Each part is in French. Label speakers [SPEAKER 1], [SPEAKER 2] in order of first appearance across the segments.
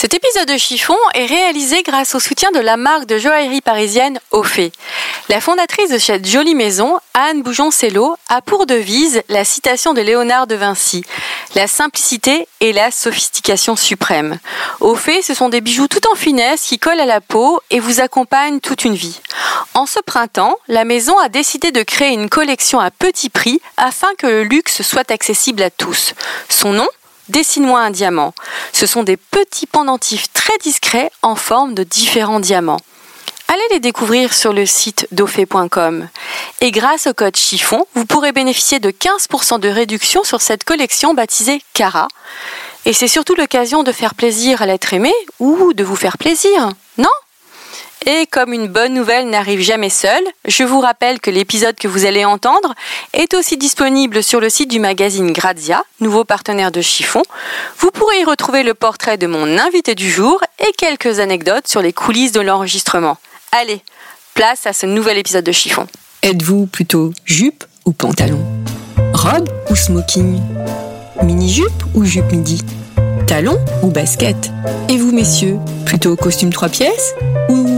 [SPEAKER 1] Cet épisode de Chiffon est réalisé grâce au soutien de la marque de joaillerie parisienne Ophé. La fondatrice de cette jolie maison, Anne Boujon-Cello, a pour devise la citation de Léonard de Vinci La simplicité et la sophistication suprême. Ophé, ce sont des bijoux tout en finesse qui collent à la peau et vous accompagnent toute une vie. En ce printemps, la maison a décidé de créer une collection à petit prix afin que le luxe soit accessible à tous. Son nom? Dessine-moi un diamant. Ce sont des petits pendentifs très discrets en forme de différents diamants. Allez les découvrir sur le site dofé.com. Et grâce au code chiffon, vous pourrez bénéficier de 15% de réduction sur cette collection baptisée Cara. Et c'est surtout l'occasion de faire plaisir à l'être aimé ou de vous faire plaisir, non? Et comme une bonne nouvelle n'arrive jamais seule, je vous rappelle que l'épisode que vous allez entendre est aussi disponible sur le site du magazine Grazia, nouveau partenaire de Chiffon. Vous pourrez y retrouver le portrait de mon invité du jour et quelques anecdotes sur les coulisses de l'enregistrement. Allez, place à ce nouvel épisode de Chiffon.
[SPEAKER 2] Êtes-vous plutôt jupe ou pantalon? Robe ou smoking? Mini-jupe ou jupe midi? Talon ou basket? Et vous, messieurs, plutôt costume trois pièces ou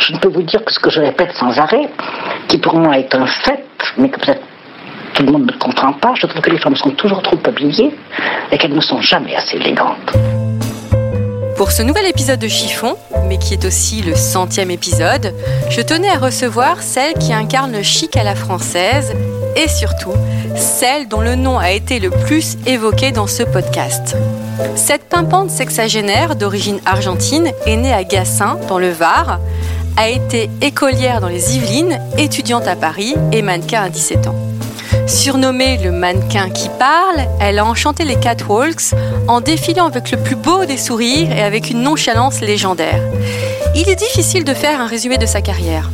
[SPEAKER 3] je ne peux vous dire que ce que je répète sans arrêt, qui pour moi est un fait, mais que peut-être tout le monde ne comprend pas, je trouve que les femmes sont toujours trop habillées et qu'elles ne sont jamais assez élégantes.
[SPEAKER 1] Pour ce nouvel épisode de Chiffon, mais qui est aussi le centième épisode, je tenais à recevoir celle qui incarne le chic à la française et surtout celle dont le nom a été le plus évoqué dans ce podcast. Cette pimpante sexagénaire d'origine argentine est née à Gassin, dans le Var, a été écolière dans les Yvelines, étudiante à Paris et mannequin à 17 ans. Surnommée le mannequin qui parle, elle a enchanté les catwalks en défilant avec le plus beau des sourires et avec une nonchalance légendaire. Il est difficile de faire un résumé de sa carrière.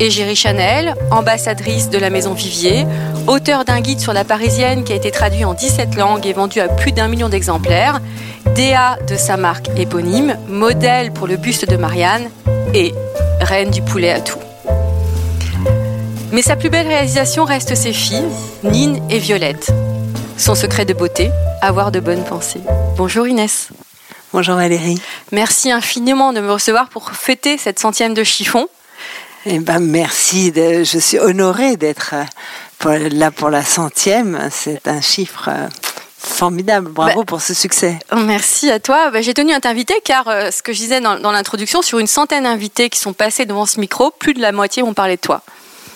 [SPEAKER 1] Égérie Chanel, ambassadrice de la maison Vivier, auteur d'un guide sur la parisienne qui a été traduit en 17 langues et vendu à plus d'un million d'exemplaires, DA de sa marque éponyme, modèle pour le buste de Marianne et reine du poulet à tout. Mais sa plus belle réalisation reste ses filles, Nine et Violette. Son secret de beauté, avoir de bonnes pensées. Bonjour Inès.
[SPEAKER 4] Bonjour Valérie.
[SPEAKER 1] Merci infiniment de me recevoir pour fêter cette centième de chiffon.
[SPEAKER 4] Eh ben merci, de, je suis honorée d'être euh, là pour la centième. C'est un chiffre euh, formidable. Bravo
[SPEAKER 1] Bah,
[SPEAKER 4] pour ce succès.
[SPEAKER 1] Merci à toi. Bah, J'ai tenu à t'inviter car euh, ce que je disais dans, dans l'introduction, sur une centaine d'invités qui sont passés devant ce micro, plus de la moitié ont parlé de toi.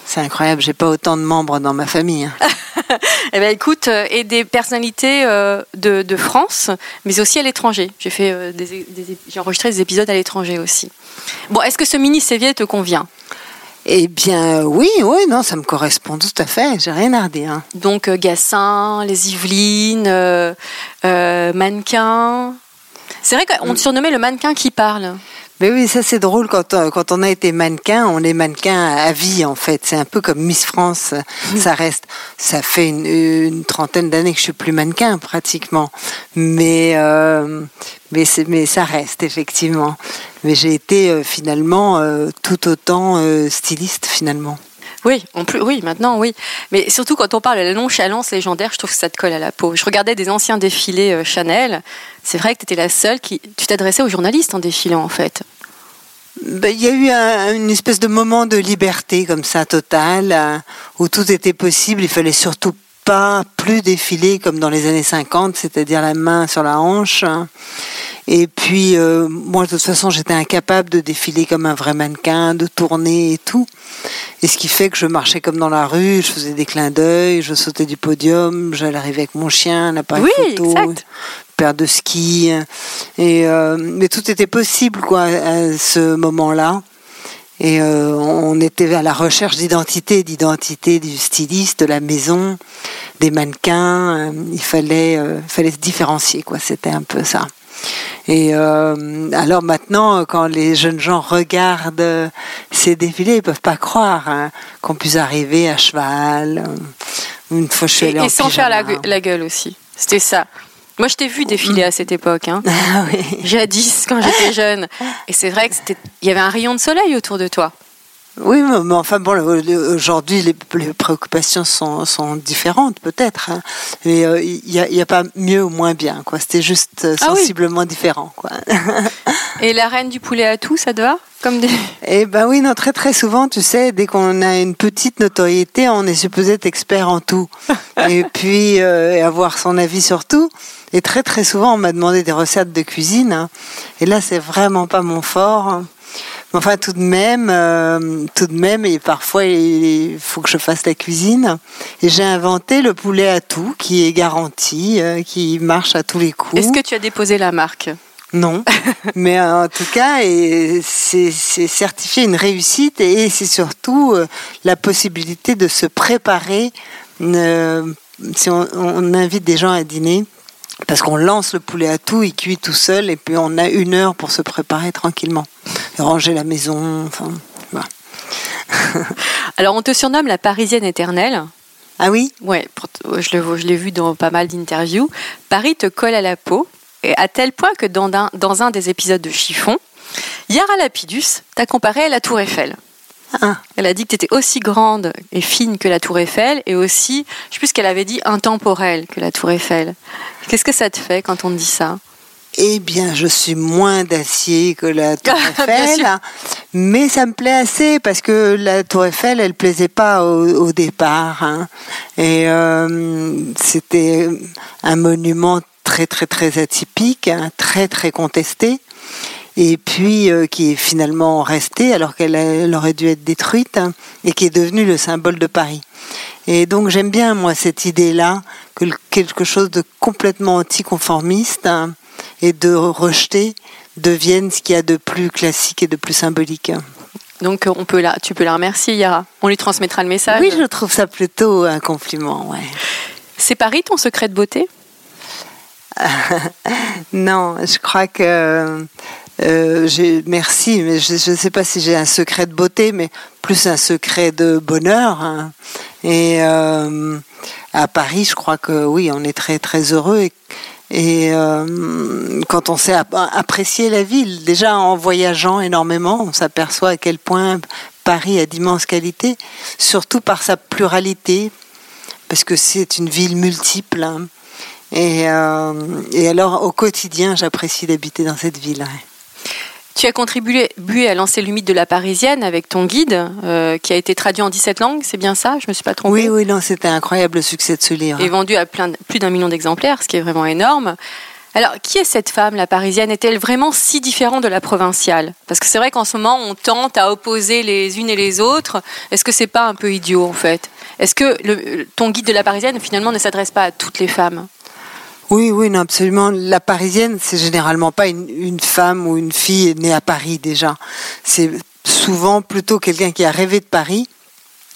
[SPEAKER 4] C'est incroyable, j'ai pas autant de membres dans ma famille. hein.
[SPEAKER 1] Eh ben écoute, euh, et des personnalités euh, de, de France, mais aussi à l'étranger. J'ai fait euh, des, des- j'ai enregistré des épisodes à l'étranger aussi. Bon, est-ce que ce mini CV te convient?
[SPEAKER 4] Eh bien oui, oui, non, ça me correspond tout à fait. J'ai rien à redire. hein.
[SPEAKER 1] Donc euh, Gassin, les Yvelines, euh, euh, mannequin. C'est vrai qu'on te surnommait le mannequin qui parle.
[SPEAKER 4] Mais oui, ça c'est drôle quand on, quand on a été mannequin, on est mannequin à vie en fait. C'est un peu comme Miss France, ça reste. Ça fait une, une trentaine d'années que je suis plus mannequin pratiquement, mais euh, mais ça reste effectivement. Mais j'ai été euh, finalement euh, tout autant euh, styliste finalement.
[SPEAKER 1] Oui, en plus, oui, maintenant, oui. Mais surtout quand on parle de la nonchalance légendaire, je trouve que ça te colle à la peau. Je regardais des anciens défilés euh, Chanel. C'est vrai que tu étais la seule qui. Tu t'adressais aux journalistes en défilant, en fait.
[SPEAKER 4] Ben, Il y a eu un- une espèce de moment de liberté comme ça totale, euh, où tout était possible. Il fallait surtout pas plus défiler comme dans les années 50, c'est-à-dire la main sur la hanche. Et puis, euh, moi, de toute façon, j'étais incapable de défiler comme un vrai mannequin, de tourner et tout. Et ce qui fait que je marchais comme dans la rue, je faisais des clins d'œil, je sautais du podium, j'allais arriver avec mon chien, un appareil
[SPEAKER 1] oui,
[SPEAKER 4] photo,
[SPEAKER 1] exact.
[SPEAKER 4] Paire de skis. Et, euh, mais tout était possible, quoi, à ce moment-là. Et euh, on était à la recherche d'identité, d'identité du styliste, de la maison, des mannequins. Euh, il fallait, euh, fallait se différencier, quoi. C'était un peu ça. Et euh, alors maintenant, quand les jeunes gens regardent ces défilés, ils peuvent pas croire hein, qu'on puisse arriver à cheval. Une fois, je suis
[SPEAKER 1] Et,
[SPEAKER 4] en
[SPEAKER 1] et sans faire
[SPEAKER 4] pyjama.
[SPEAKER 1] gue- la gueule aussi. C'était ça. Moi, je t'ai vu défiler à cette époque. Hein.
[SPEAKER 4] Ah oui.
[SPEAKER 1] Jadis, quand j'étais jeune. Et c'est vrai que c'était, il y avait un rayon de soleil autour de toi.
[SPEAKER 4] Oui, mais enfin bon, aujourd'hui les, les préoccupations sont, sont différentes peut-être, hein. mais euh, il n'y a, il y a pas mieux ou moins bien, quoi. C'était juste euh,
[SPEAKER 1] Ah oui.
[SPEAKER 4] sensiblement différent, quoi.
[SPEAKER 1] Et la reine du poulet à tout, ça te va? Comme des...
[SPEAKER 4] Eh ben oui, non, très très souvent, tu sais, dès qu'on a une petite notoriété, on est supposé être expert en tout. et puis euh, avoir son avis sur tout. Et très très souvent, on m'a demandé des recettes de cuisine. hein. Et là, c'est vraiment pas mon fort. Enfin, tout de même, euh, tout de même, et parfois il faut que je fasse la cuisine. Et j'ai inventé le poulet à tout, qui est garanti, euh, qui marche à tous les coups.
[SPEAKER 1] Est-ce que tu as déposé la marque?
[SPEAKER 4] Non, mais euh, en tout cas, c'est certifié une réussite et c'est surtout la possibilité de se préparer. si on, on invite des gens à dîner, parce qu'on lance le poulet à tout, il cuit tout seul et puis on a une heure pour se préparer tranquillement, ranger la maison. Enfin, voilà.
[SPEAKER 1] Alors, on te surnomme la Parisienne éternelle.
[SPEAKER 4] Ah oui,
[SPEAKER 1] Ouais, je l'ai vu dans pas mal d'interviews. Paris te colle à la peau, et à tel point que dans un, dans un des épisodes de Chiffon, Yara Lapidus t'a comparé à la Tour Eiffel.
[SPEAKER 4] Ah.
[SPEAKER 1] Elle a dit que tu étais aussi grande et fine que la Tour Eiffel, et aussi, je sais plus ce qu'elle avait dit, intemporelle que la Tour Eiffel. Qu'est-ce que ça te fait quand on te dit ça?
[SPEAKER 4] Eh bien, je suis moins d'acier que la Tour Eiffel, mais ça me plaît assez parce que la Tour Eiffel, elle plaisait pas au, au départ, hein. et euh, c'était un monument très très très atypique, hein, très très contesté, et puis euh, qui est finalement resté alors qu'elle aurait dû être détruite hein, et qui est devenue le symbole de Paris. Et donc j'aime bien moi cette idée-là que quelque chose de complètement anticonformiste hein, et de rejeter devienne ce qu'il y a de plus classique et de plus symbolique.
[SPEAKER 1] Donc, on peut la, tu peux la remercier, Yara. On lui transmettra le message.
[SPEAKER 4] Oui, je trouve ça plutôt un compliment. Ouais.
[SPEAKER 1] C'est Paris ton secret de beauté?
[SPEAKER 4] Non, je crois que euh, merci, mais je ne sais pas si j'ai un secret de beauté, mais plus un secret de bonheur. hein. Et euh, à Paris, je crois que oui, on est très très heureux. Et, euh, quand on sait app- apprécier la ville, déjà en voyageant énormément, on s'aperçoit à quel point Paris a d'immenses qualités, surtout par sa pluralité, parce que c'est une ville multiple. hein. Et, alors, au quotidien, j'apprécie d'habiter dans cette ville.
[SPEAKER 1] Tu as contribué bué à lancer le mythe de la Parisienne avec ton guide, euh, qui a été traduit en 17 langues, c'est bien ça Je me suis pas trompée?
[SPEAKER 4] Oui, oui, non, c'était un incroyable succès de ce livre.
[SPEAKER 1] Et vendu à plein plus d'un million d'exemplaires, ce qui est vraiment énorme. Alors, qui est cette femme, la Parisienne? Est-elle vraiment si différente de la provinciale? Parce que c'est vrai qu'en ce moment, on tente à opposer les unes et les autres. Est-ce que c'est pas un peu idiot, en fait? Est-ce que le- ton guide de la Parisienne, finalement, ne s'adresse pas à toutes les femmes?
[SPEAKER 4] Oui, oui, non, absolument. La parisienne, c'est généralement pas une, femme ou une fille née à Paris déjà. C'est souvent plutôt quelqu'un qui a rêvé de Paris,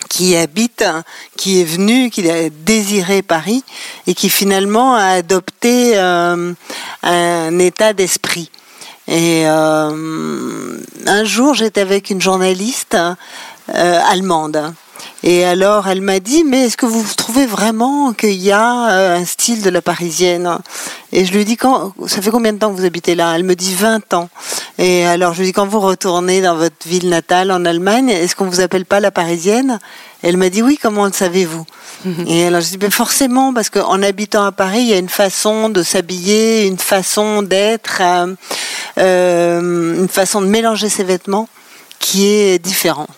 [SPEAKER 4] qui y habite, qui est venu, qui a désiré Paris et qui finalement a adopté euh, un état d'esprit. Et euh, un jour, j'étais avec une journaliste euh, allemande. Et alors, elle m'a dit, mais est-ce que vous trouvez vraiment qu'il y a euh, un style de la parisienne? Et je lui dis, quand, ça fait combien de temps que vous habitez là? Elle me dit 20 ans. Et alors, je lui dis, quand vous retournez dans votre ville natale en Allemagne, est-ce qu'on vous appelle pas la parisienne? Elle m'a dit, oui, comment le savez-vous? Et alors, je dis, ben forcément, parce qu'en habitant à Paris, il y a une façon de s'habiller, une façon d'être, euh, euh, une façon de mélanger ses vêtements qui est différente.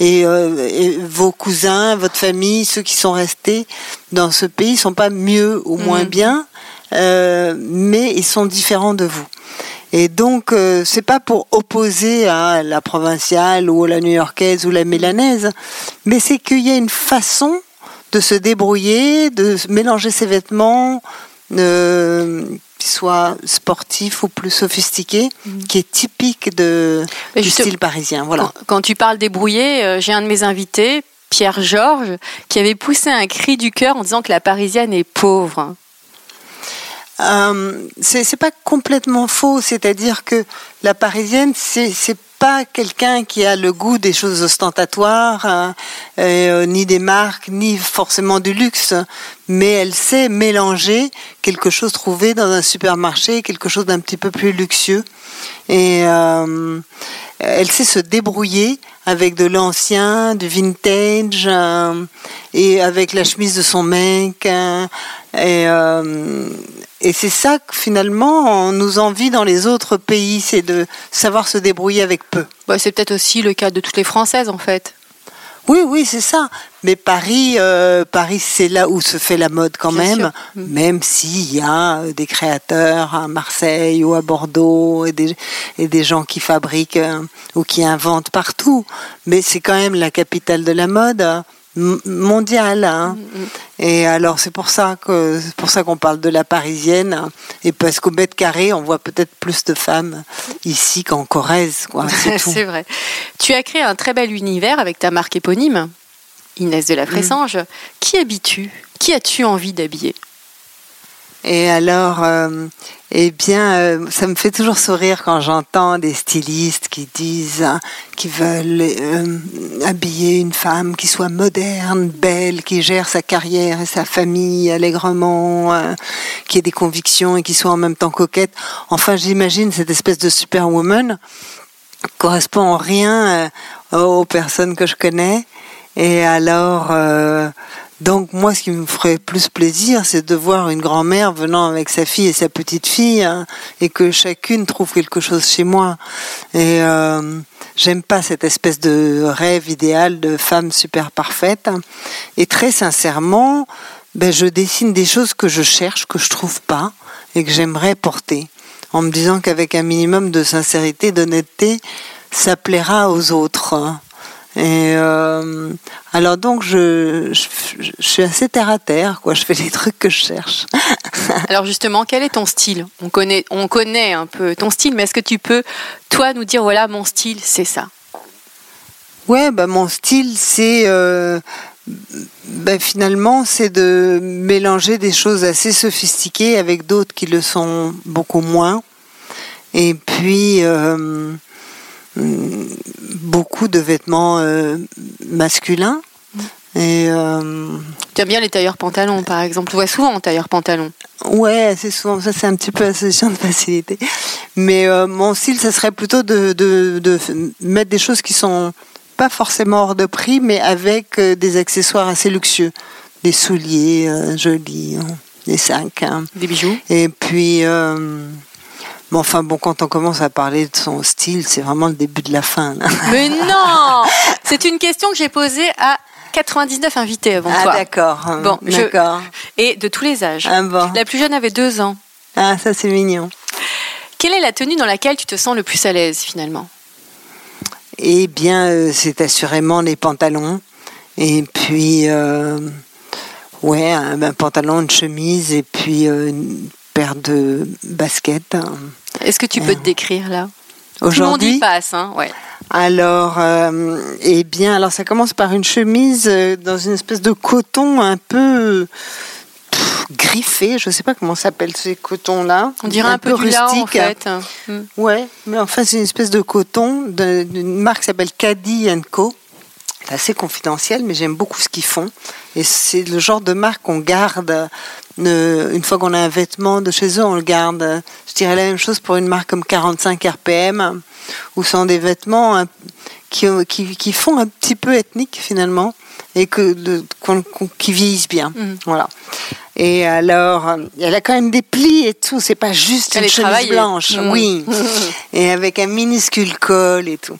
[SPEAKER 4] Et, euh, et vos cousins, votre famille, ceux qui sont restés dans ce pays sont pas mieux ou moins
[SPEAKER 1] Mhm.
[SPEAKER 4] bien, euh, mais ils sont différents de vous. Et donc, euh, c'est pas pour opposer à la provinciale ou la new-yorkaise ou la mélanaise, mais c'est qu'il y a une façon de se débrouiller, de mélanger ses vêtements, euh, qui soient sportifs ou plus sophistiqués, qui est typique de, du style parisien. Voilà.
[SPEAKER 1] Quand, quand tu parles débrouillé, euh, j'ai un de mes invités, Pierre Georges, qui avait poussé un cri du cœur en disant que la Parisienne est pauvre.
[SPEAKER 4] Euh, c'est pas complètement faux, c'est-à-dire que la parisienne, c'est pas quelqu'un qui a le goût des choses ostentatoires, hein, euh, ni des marques, ni forcément du luxe, mais elle sait mélanger quelque chose trouvé dans un supermarché, quelque chose d'un petit peu plus luxueux, et euh, elle sait se débrouiller avec de l'ancien, du vintage, euh, et avec la chemise de son mec. euh, et euh, et c'est ça que finalement on nous envie dans les autres pays, c'est de savoir se débrouiller avec peu.
[SPEAKER 1] Bah, c'est peut-être aussi le cas de toutes les Françaises, en fait.
[SPEAKER 4] Oui, oui, c'est ça. Mais Paris, euh, Paris, c'est là où se fait la mode quand
[SPEAKER 1] Bien
[SPEAKER 4] même,
[SPEAKER 1] sûr.
[SPEAKER 4] Même s'il y a euh, des créateurs à Marseille ou à Bordeaux et des, et des gens qui fabriquent euh, ou qui inventent partout. Mais c'est quand même la capitale de la mode mondiale. hein. Et alors c'est pour ça que c'est pour ça qu'on parle de la parisienne hein. et parce qu'au mètre carré on voit peut-être plus de femmes ici qu'en Corrèze quoi. C'est tout.
[SPEAKER 1] c'est vrai. Tu as créé un très bel univers avec ta marque éponyme, Inès de la Fressange. Qui habites-tu? Qui as-tu envie d'habiller?
[SPEAKER 4] Et alors, euh, eh bien, euh, ça me fait toujours sourire quand j'entends des stylistes qui disent hein, qu'ils veulent euh, habiller une femme qui soit moderne, belle, qui gère sa carrière et sa famille allègrement, qui ait des convictions et qui soit en même temps coquette. Enfin, j'imagine cette espèce de superwoman correspond en rien aux personnes que je connais. Et alors, donc moi, ce qui me ferait plus plaisir, c'est de voir une grand-mère venant avec sa fille et sa petite fille, hein, et que chacune trouve quelque chose chez moi. Et euh, j'aime pas cette espèce de rêve idéal de femme super parfaite. Et très sincèrement, ben, je dessine des choses que je cherche, que je trouve pas, et que j'aimerais porter, en me disant qu'avec un minimum de sincérité, d'honnêteté, ça plaira aux autres. Et euh, alors donc je, je, je suis assez terre à terre, quoi. Je fais les trucs que je cherche.
[SPEAKER 1] Alors justement, quel est ton style? On connaît, on connaît un peu ton style, mais est-ce que tu peux, toi, nous dire, voilà, mon style, c'est ça?
[SPEAKER 4] Ouais, bah mon style, c'est euh, bah, finalement, c'est de mélanger des choses assez sophistiquées avec d'autres qui le sont beaucoup moins. Et puis euh, beaucoup de vêtements euh, masculins. Et euh,
[SPEAKER 1] Tu aimes bien les tailleurs pantalons, par exemple. Tu vois souvent en tailleur pantalon.
[SPEAKER 4] Ouais, c'est souvent ça, c'est un petit peu la solution de facilité. Mais euh, mon style, ça serait plutôt de, de, mettre des choses qui sont pas forcément hors de prix, mais avec euh, des accessoires assez luxueux. Des souliers euh, jolis, des sacs. hein.
[SPEAKER 1] Des bijoux
[SPEAKER 4] Et puis, bon, enfin, bon, quand on commence à parler de son style, c'est vraiment le début de la fin. là.
[SPEAKER 1] Mais non C'est une question que j'ai posée à 99 invités avant
[SPEAKER 4] Ah,
[SPEAKER 1] toi.
[SPEAKER 4] d'accord.
[SPEAKER 1] Bon, je-
[SPEAKER 4] d'accord.
[SPEAKER 1] Et de tous les âges.
[SPEAKER 4] Ah, bon.
[SPEAKER 1] La plus jeune avait deux ans.
[SPEAKER 4] Ah, ça, c'est mignon.
[SPEAKER 1] Quelle est la tenue dans laquelle tu te sens le plus à l'aise finalement?
[SPEAKER 4] Eh bien, euh, c'est assurément les pantalons. Et puis, euh, ouais, un, un pantalon, une chemise et puis euh, paire de baskets.
[SPEAKER 1] Est-ce que tu peux te décrire là? Tout le monde y
[SPEAKER 4] Aujourd'hui,
[SPEAKER 1] passe, hein ouais.
[SPEAKER 4] alors, euh, eh bien, alors ça commence par une chemise euh, dans une espèce de coton un peu pff, griffé. Je sais pas comment s'appelle ces cotons-là.
[SPEAKER 1] On dirait un, peu, du lin, en
[SPEAKER 4] rustique.
[SPEAKER 1] fait.
[SPEAKER 4] Ouais, mais en fait, c'est une espèce de coton d'une marque qui s'appelle Caddy Co. Assez confidentiel, mais j'aime beaucoup ce qu'ils font. Et c'est le genre de marque qu'on garde. une fois qu'on a un vêtement de chez eux, on le garde. Je dirais la même chose pour une marque comme 45 RPM, où sont des vêtements qui, qui, qui font un petit peu ethnique finalement. Et que de- qu'on- qu'on- qui vieillissent bien.
[SPEAKER 1] Mhm.
[SPEAKER 4] Voilà. Et alors, elle a quand même des plis et tout. C'est pas juste
[SPEAKER 1] Elle
[SPEAKER 4] une chemise blanche,
[SPEAKER 1] Mhm.
[SPEAKER 4] oui. et avec un minuscule col et tout.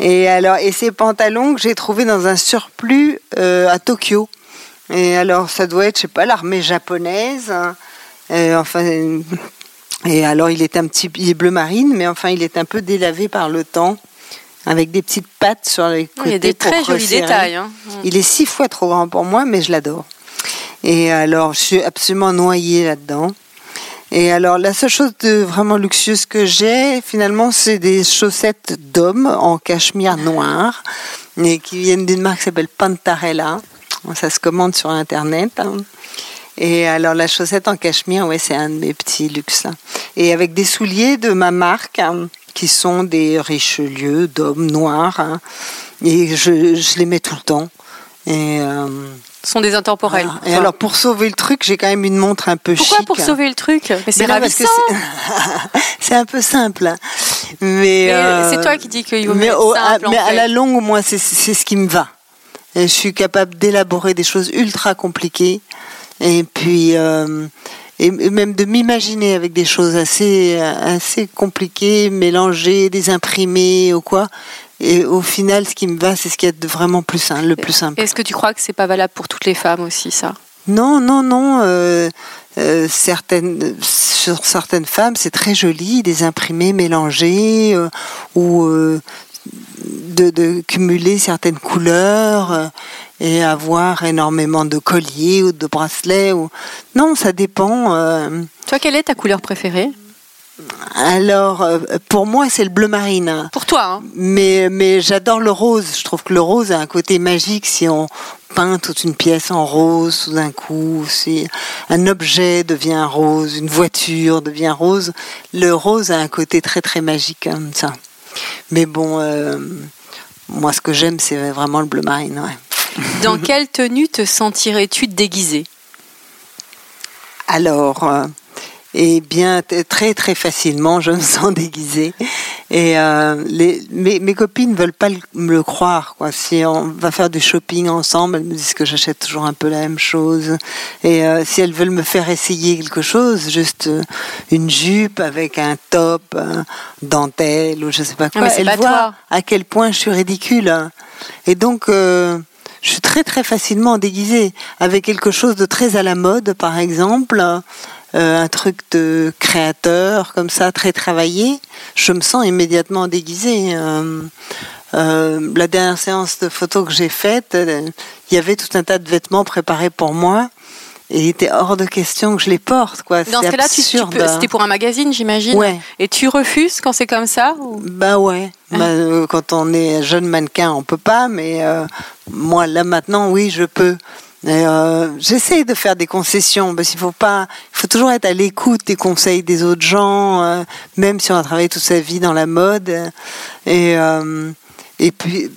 [SPEAKER 4] Et alors, et ces pantalons que j'ai trouvés dans un surplus euh, à Tokyo. Et alors, ça doit être, je sais pas, l'armée japonaise. hein. Euh, enfin, et alors, il est un petit, il est bleu marine, mais enfin, il est un peu délavé par le temps, avec des petites pattes sur les côtés.
[SPEAKER 1] Il y a des très jolis détails. hein.
[SPEAKER 4] Il est six fois trop grand pour moi, mais je l'adore. Et alors, je suis absolument noyée là-dedans. Et alors, la seule chose de vraiment luxueuse que j'ai, finalement, c'est des chaussettes d'homme en cachemire noir, et qui viennent d'une marque qui s'appelle Pantarella. Ça se commande sur Internet. hein. Et alors, la chaussette en cachemire, ouais, c'est un de mes petits luxes. Et avec des souliers de ma marque, hein, qui sont des Richelieu d'hommes noirs. hein. Et je, je les mets tout le temps. Et, euh,
[SPEAKER 1] Ce sont des intemporels.
[SPEAKER 4] Et alors, pour sauver le truc, j'ai quand même une montre un peu
[SPEAKER 1] Pourquoi
[SPEAKER 4] chic.
[SPEAKER 1] pour sauver le truc Mais c'est
[SPEAKER 4] que
[SPEAKER 1] ravissant.
[SPEAKER 4] c'est- un peu simple. hein. Mais,
[SPEAKER 1] Mais
[SPEAKER 4] euh,
[SPEAKER 1] c'est toi qui dis qu'il vaut mieux être
[SPEAKER 4] à,
[SPEAKER 1] en
[SPEAKER 4] mais à
[SPEAKER 1] fait.
[SPEAKER 4] la longue, moi, c'est c'est ce qui me va. Et je suis capable d'élaborer des choses ultra compliquées. Et puis, euh, et même de m'imaginer avec des choses assez, assez compliquées, mélangées, des imprimés ou quoi. Et au final, ce qui me va, c'est ce qui est vraiment plus simple, le plus simple.
[SPEAKER 1] Est-ce que tu crois que c'est pas valable pour toutes les femmes aussi, ça?
[SPEAKER 4] Non, non, non. euh, euh, certaines, sur certaines femmes, c'est très joli, des imprimés mélangés euh, ou de, de cumuler certaines couleurs et avoir énormément de colliers ou de bracelets. Ou... Non, ça dépend. euh.
[SPEAKER 1] Toi, quelle est ta couleur préférée?
[SPEAKER 4] Alors, euh, pour moi, c'est le bleu marine.
[SPEAKER 1] Pour toi, hein
[SPEAKER 4] Mais, mais j'adore le rose. Je trouve que le rose a un côté magique si on peint toute une pièce en rose tout d'un coup. Si un objet devient rose, une voiture devient rose, le rose a un côté très très magique comme ça. Mais bon, euh, moi ce que j'aime c'est vraiment le bleu marine. ouais.
[SPEAKER 1] Dans quelle tenue te sentirais-tu déguisée?
[SPEAKER 4] Alors, euh, eh bien, très très facilement, je me sens déguisée. Et euh, les, mes, mes copines veulent pas le- me le croire. Quoi. Si on va faire du shopping ensemble, elles me disent que j'achète toujours un peu la même chose. Et euh, si elles veulent me faire essayer quelque chose, juste euh, une jupe avec un top, dentelle ou je sais pas quoi,
[SPEAKER 1] mais c'est
[SPEAKER 4] elles
[SPEAKER 1] pas
[SPEAKER 4] voient
[SPEAKER 1] toi.
[SPEAKER 4] à quel point je suis ridicule. Et donc, euh, je suis très très facilement déguisée avec quelque chose de très à la mode, par exemple, euh, un truc de créateur comme ça, très travaillé. Je me sens immédiatement déguisée. Euh, euh, la dernière séance de photos que j'ai faite, il y avait tout un tas de vêtements préparés pour moi. Et il était hors de question que je les porte, quoi.
[SPEAKER 1] Dans ce cas-là, c'était pour un magazine, j'imagine.
[SPEAKER 4] Ouais.
[SPEAKER 1] Et tu refuses quand c'est comme ça ou-
[SPEAKER 4] Bah ouais. Bah, euh, quand on est jeune mannequin, on peut pas, mais euh, moi là maintenant, oui, je peux. Euh, J'essaie de faire des concessions parce qu'il faut pas, il faut toujours être à l'écoute des conseils des autres gens, euh, même si on a travaillé toute sa vie dans la mode. Et et puis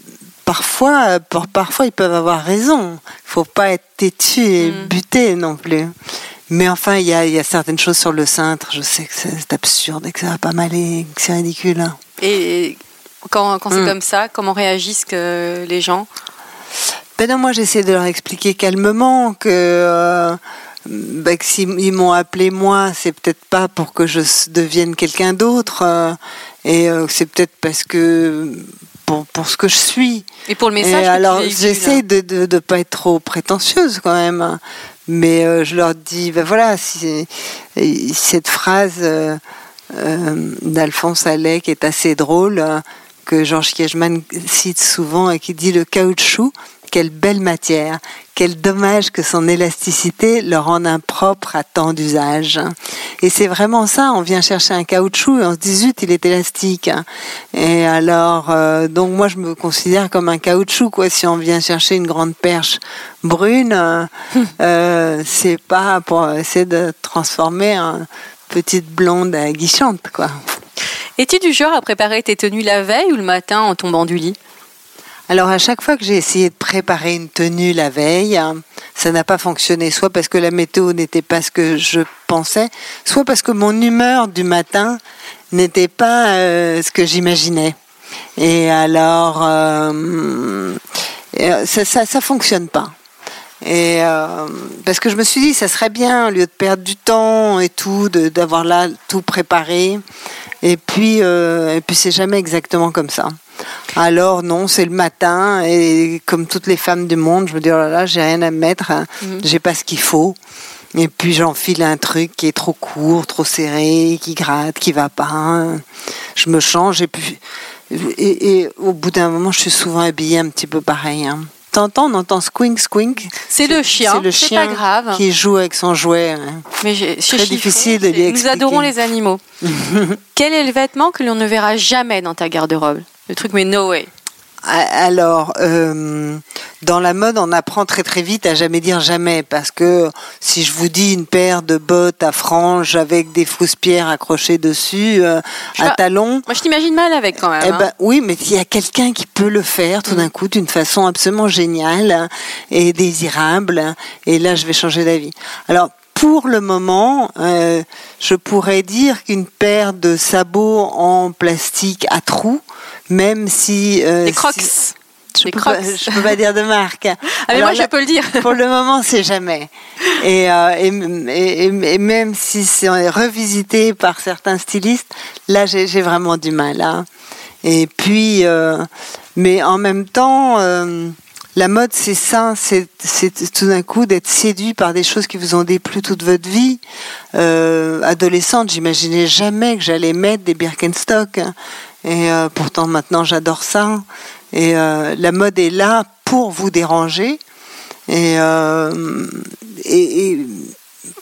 [SPEAKER 4] parfois, euh, par- parfois ils peuvent avoir raison. Il faut pas être têtu et
[SPEAKER 1] Mm.
[SPEAKER 4] buté non plus. Mais enfin, il y y a certaines choses sur le cintre. Je sais que c'est absurde et que ça va pas m'aller, que c'est ridicule.
[SPEAKER 1] Et quand, quand c'est
[SPEAKER 4] Mm.
[SPEAKER 1] comme ça, comment réagissent que les gens?
[SPEAKER 4] Ben non, moi j'essaie de leur expliquer calmement que, euh, ben, que s'ils m'ont appelé moi, c'est peut-être pas pour que je devienne quelqu'un d'autre, euh, et euh, c'est peut-être parce que pour, pour ce que je suis.
[SPEAKER 1] Et pour le message
[SPEAKER 4] Et
[SPEAKER 1] que
[SPEAKER 4] alors j'essaie de, de de pas être trop prétentieuse quand même, mais euh, je leur dis ben voilà si et cette phrase euh, euh, d'Alphonse Allais qui est assez drôle que Georges Kiechman cite souvent et qui dit le caoutchouc quelle belle matière, quel dommage que son élasticité le rende impropre à tant d'usages. Et c'est vraiment ça, on vient chercher un caoutchouc et on se dit zut, il est élastique. Et alors, euh, donc moi je me considère comme un caoutchouc, quoi. Si on vient chercher une grande perche brune, euh, c'est pas pour essayer de transformer en petite blonde aguichante, quoi.
[SPEAKER 1] Es-tu du genre à préparer tes tenues la veille ou le matin en tombant du lit?
[SPEAKER 4] Alors à chaque fois que j'ai essayé de préparer une tenue la veille, hein, ça n'a pas fonctionné, soit parce que la météo n'était pas ce que je pensais, soit parce que mon humeur du matin n'était pas euh, ce que j'imaginais. Et alors, euh, euh, ça, ça, fonctionne pas. Et parce que je me suis dit, ça serait bien, au lieu de perdre du temps et tout, d'avoir là tout préparé. Et puis, euh, et puis c'est jamais exactement comme ça. Alors non, c'est le matin et comme toutes les femmes du monde, je me dis oh là là, j'ai rien à me mettre, hein. j'ai pas ce qu'il faut. Et puis j'enfile un truc qui est trop court, trop serré, qui gratte, qui va pas. hein. Je me change et puis et, et au bout d'un moment, je suis souvent habillée un petit peu pareil. Hein. T'entends, on entend squink squink.
[SPEAKER 1] C'est le chien,
[SPEAKER 4] C'est chien
[SPEAKER 1] pas grave.
[SPEAKER 4] qui joue avec son jouet. hein.
[SPEAKER 1] Mais
[SPEAKER 4] Très difficile de lui
[SPEAKER 1] c'est- Nous
[SPEAKER 4] expliquer.
[SPEAKER 1] adorons les animaux. Quel est le vêtement que l'on ne verra jamais dans ta garde-robe? Le truc, mais no way.
[SPEAKER 4] Alors, euh, dans la mode, on apprend très très vite à jamais dire jamais, parce que si je vous dis une paire de bottes à franges avec des frousse-pierres accrochées dessus, euh,
[SPEAKER 1] pas.
[SPEAKER 4] talons,
[SPEAKER 1] Moi, je t'imagine mal avec quand même.
[SPEAKER 4] eh
[SPEAKER 1] hein.
[SPEAKER 4] ben, oui, mais il y a quelqu'un qui peut le faire tout d'un coup d'une façon absolument géniale et désirable. Et là, je vais changer d'avis. Alors, pour le moment, euh, je pourrais dire qu'une paire de sabots en plastique à trous, même si... euh,
[SPEAKER 1] Des crocs.
[SPEAKER 4] si- je
[SPEAKER 1] Des
[SPEAKER 4] peux pas, peux dire de marque.
[SPEAKER 1] Ah, mais
[SPEAKER 4] Alors
[SPEAKER 1] moi, je peux le dire.
[SPEAKER 4] pour le moment, c'est jamais. Et, euh, et, et- et- même si c'est revisité par certains stylistes, là, j'ai vraiment du mal. hein. Et puis, euh, mais en même temps, euh, la mode, c'est ça, c'est tout d'un coup d'être séduit par des choses qui vous ont déplu toute votre vie. Adolescente, j'imaginais jamais que j'allais mettre des Birkenstock. hein. Et euh, pourtant, maintenant, j'adore ça. Et euh, la mode est là pour vous déranger. Et, euh, et,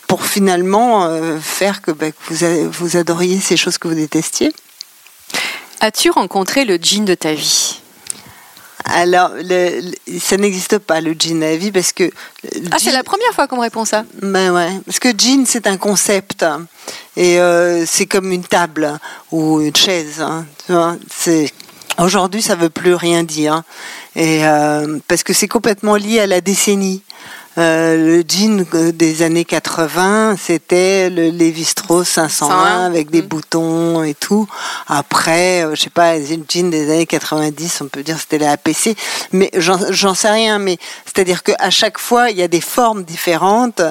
[SPEAKER 4] pour finalement faire que, bah, vous, vous adoriez ces choses que vous détestiez.
[SPEAKER 1] As-tu rencontré le jean de ta vie?
[SPEAKER 4] Alors, le- le- ça n'existe pas le jean à vie parce que.
[SPEAKER 1] Ah, c'est la première fois qu'on me répond ça.
[SPEAKER 4] Ben ouais, parce que jean c'est un concept et euh, c'est comme une table ou une chaise. hein, tu vois, c'est aujourd'hui ça veut plus rien dire et euh, parce que c'est complètement lié à la décennie. Euh, le jean euh, des années 80, c'était le Lévi-Strauss 501
[SPEAKER 1] 101,
[SPEAKER 4] avec des
[SPEAKER 1] mm.
[SPEAKER 4] boutons et tout. Après, euh, je sais pas, les jeans des années 90, on peut dire c'était la APC, mais j'en sais rien. Mais c'est-à-dire qu'à chaque fois, il y a des formes différentes.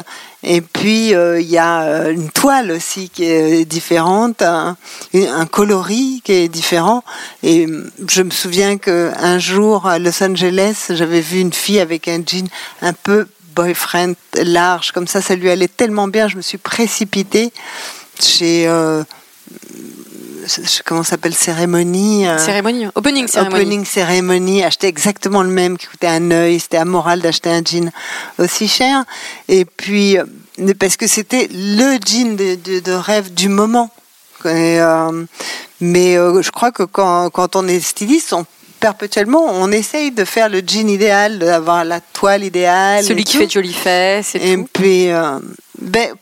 [SPEAKER 4] Et puis euh, il y a une toile aussi qui est différente, un, un coloris qui est différent. Et hum, je me souviens que un jour à Los Angeles, j'avais vu une fille avec un jean un peu boyfriend large, comme ça, ça lui allait tellement bien. Je me suis précipitée chez euh, comment ça s'appelle cérémonie. euh,
[SPEAKER 1] Cérémonie, opening cérémonie.
[SPEAKER 4] Opening Ceremony, acheter exactement le même qui coûtait un œil. C'était amoral d'acheter un jean aussi cher. Et puis, euh, parce que c'était le jean de, de- de rêve du moment. Et, euh, mais euh, je crois que quand, quand on est styliste, on, perpétuellement, on essaye de faire le jean idéal, d'avoir la toile idéale.
[SPEAKER 1] Celui qui
[SPEAKER 4] tout.
[SPEAKER 1] fait de jolies fesses et,
[SPEAKER 4] Et
[SPEAKER 1] tout.
[SPEAKER 4] puis, euh, ben,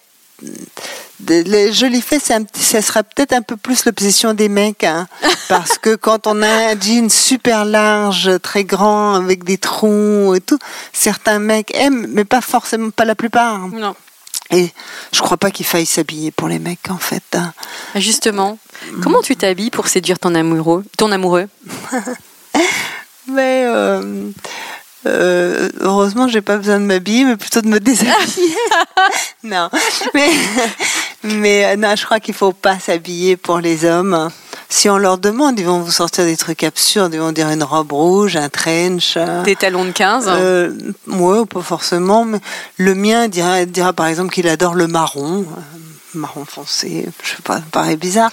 [SPEAKER 4] les jolies fesses, c'est un petit- ça sera peut-être un peu plus l'obsession des mecs, hein, parce que quand on a un jean super large, très grand, avec des trous et tout, certains mecs aiment, mais pas forcément, pas la plupart.
[SPEAKER 1] Non.
[SPEAKER 4] Et je crois pas qu'il faille s'habiller pour les mecs, en fait. hein.
[SPEAKER 1] Justement, comment tu t'habilles pour séduire ton amoureux, ton amoureux?
[SPEAKER 4] Mais euh, euh, heureusement, j'ai pas besoin de m'habiller, mais plutôt de me déshabiller. non, mais mais euh, non, je crois qu'il faut pas s'habiller pour les hommes. Si on leur demande, ils vont vous sortir des trucs absurdes. Ils vont dire une robe rouge, un trench. euh,
[SPEAKER 1] Des talons de 15
[SPEAKER 4] euh, ouais, pas forcément, mais le mien dira, dira par exemple qu'il adore le marron, euh, marron foncé, je sais pas, ça paraît bizarre.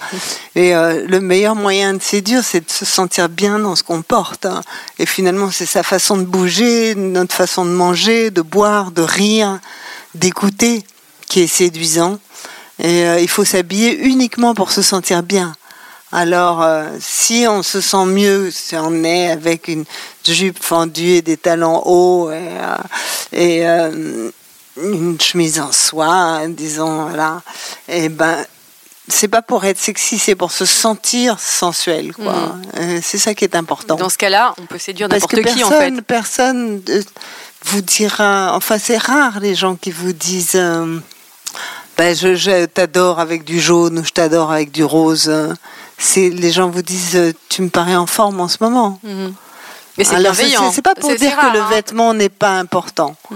[SPEAKER 4] Et euh, le meilleur moyen de séduire, c'est de se sentir bien dans ce qu'on porte. hein. Et finalement, c'est sa façon de bouger, notre façon de manger, de boire, de rire, d'écouter, qui est séduisant. Et euh, il faut s'habiller uniquement pour se sentir bien. Alors, euh, si on se sent mieux, si on est avec une jupe fendue et des talons hauts et, une chemise en soie, disons, voilà, et ben, c'est pas pour être sexy, c'est pour se sentir sensuel, quoi.
[SPEAKER 1] Mm.
[SPEAKER 4] Euh, c'est ça qui est important.
[SPEAKER 1] Dans ce cas-là, on peut séduire n'importe qui en
[SPEAKER 4] personne,
[SPEAKER 1] fait.
[SPEAKER 4] personne euh, vous dira. Enfin, c'est rare les gens qui vous disent. euh, ben, je, je t'adore avec du jaune ou je t'adore avec du rose. C'est les gens vous disent tu me parais en forme en ce moment.
[SPEAKER 1] Mhm. Mais c'est bienveillant.
[SPEAKER 4] pas pour dire que le
[SPEAKER 1] hein.
[SPEAKER 4] vêtement n'est pas important.
[SPEAKER 1] Hmm.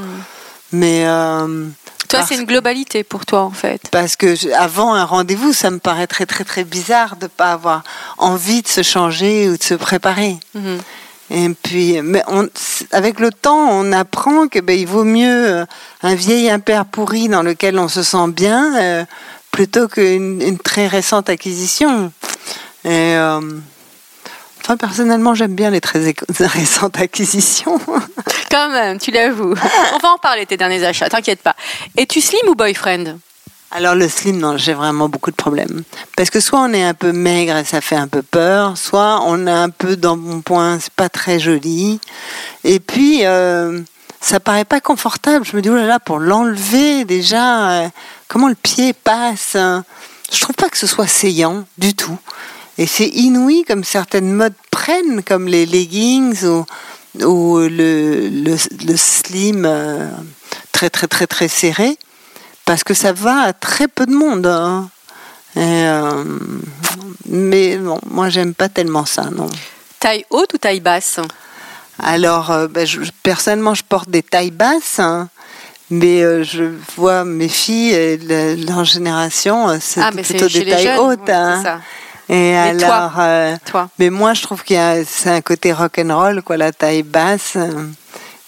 [SPEAKER 4] Mais euh,
[SPEAKER 1] Toi, c'est une globalité pour toi, en fait.
[SPEAKER 4] parce que je- avant un rendez-vous, ça me paraît très très très bizarre de pas avoir envie de se changer ou de se préparer.
[SPEAKER 1] Mhm.
[SPEAKER 4] Et puis, mais on, avec le temps, on apprend que ben, il vaut mieux euh, un vieil impair pourri dans lequel on se sent bien euh, plutôt qu'une une très récente acquisition. Et euh, enfin, personnellement, j'aime bien les très récentes acquisitions.
[SPEAKER 1] Quand même, tu l'avoues. On va en parler, tes derniers achats, t'inquiète pas. Es-tu slim ou boyfriend?
[SPEAKER 4] Alors le slim, non, j'ai vraiment beaucoup de problèmes. Parce que soit on est un peu maigre et ça fait un peu peur, soit on est un peu dans mon point, c'est pas très joli. Et puis, euh, ça paraît pas confortable. Je me dis, oh là là, pour l'enlever déjà, euh, comment le pied passe hein. Je trouve pas que ce soit saillant du tout. Et c'est inouï comme certaines modes prennent, comme les leggings ou, ou le, le, le slim euh, très très très très serré parce que ça va à très peu de monde. hein. Et, euh, mais non, moi j'aime pas tellement ça, non.
[SPEAKER 1] Taille haute ou taille basse?
[SPEAKER 4] Alors, euh, ben, je- personnellement, je porte des tailles basses, hein, mais je vois mes filles, et le- leur génération, c'est
[SPEAKER 1] Ah,
[SPEAKER 4] plutôt
[SPEAKER 1] c'est chez
[SPEAKER 4] des
[SPEAKER 1] les
[SPEAKER 4] tailles
[SPEAKER 1] jeunes.
[SPEAKER 4] hautes.
[SPEAKER 1] oui,
[SPEAKER 4] hein. Et
[SPEAKER 1] Mais toi
[SPEAKER 4] alors, euh,
[SPEAKER 1] Toi
[SPEAKER 4] mais moi, je trouve qu'il y a, c'est un côté rock'n'roll, quoi, la taille basse.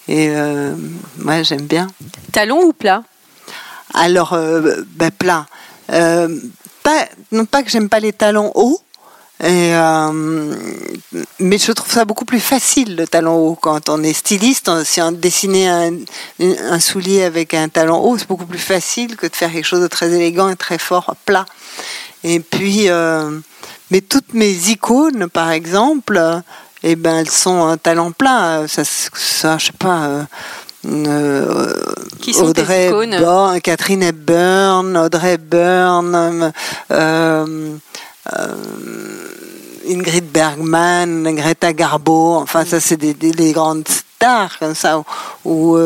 [SPEAKER 4] Et euh, moi, j'aime bien.
[SPEAKER 1] Talon ou plat?
[SPEAKER 4] Alors, euh, ben, plat. Euh, pas, non pas que j'aime pas les talons hauts, et, euh, mais je trouve ça beaucoup plus facile le talon haut. Quand on est styliste, on- si on dessinait un, un soulier avec un talon haut, c'est beaucoup plus facile que de faire quelque chose de très élégant et très fort plat. Et puis, euh, mais toutes mes icônes, par exemple, eh ben, elles sont un talon plat. Ça, ça je sais pas. euh, euh,
[SPEAKER 1] Qui sont
[SPEAKER 4] Audrey Hepburn, Catherine Hepburn, Audrey Hepburn, euh, euh, Ingrid Bergman, Greta Garbo, enfin ça c'est des, des- des grandes stars comme ça, ou,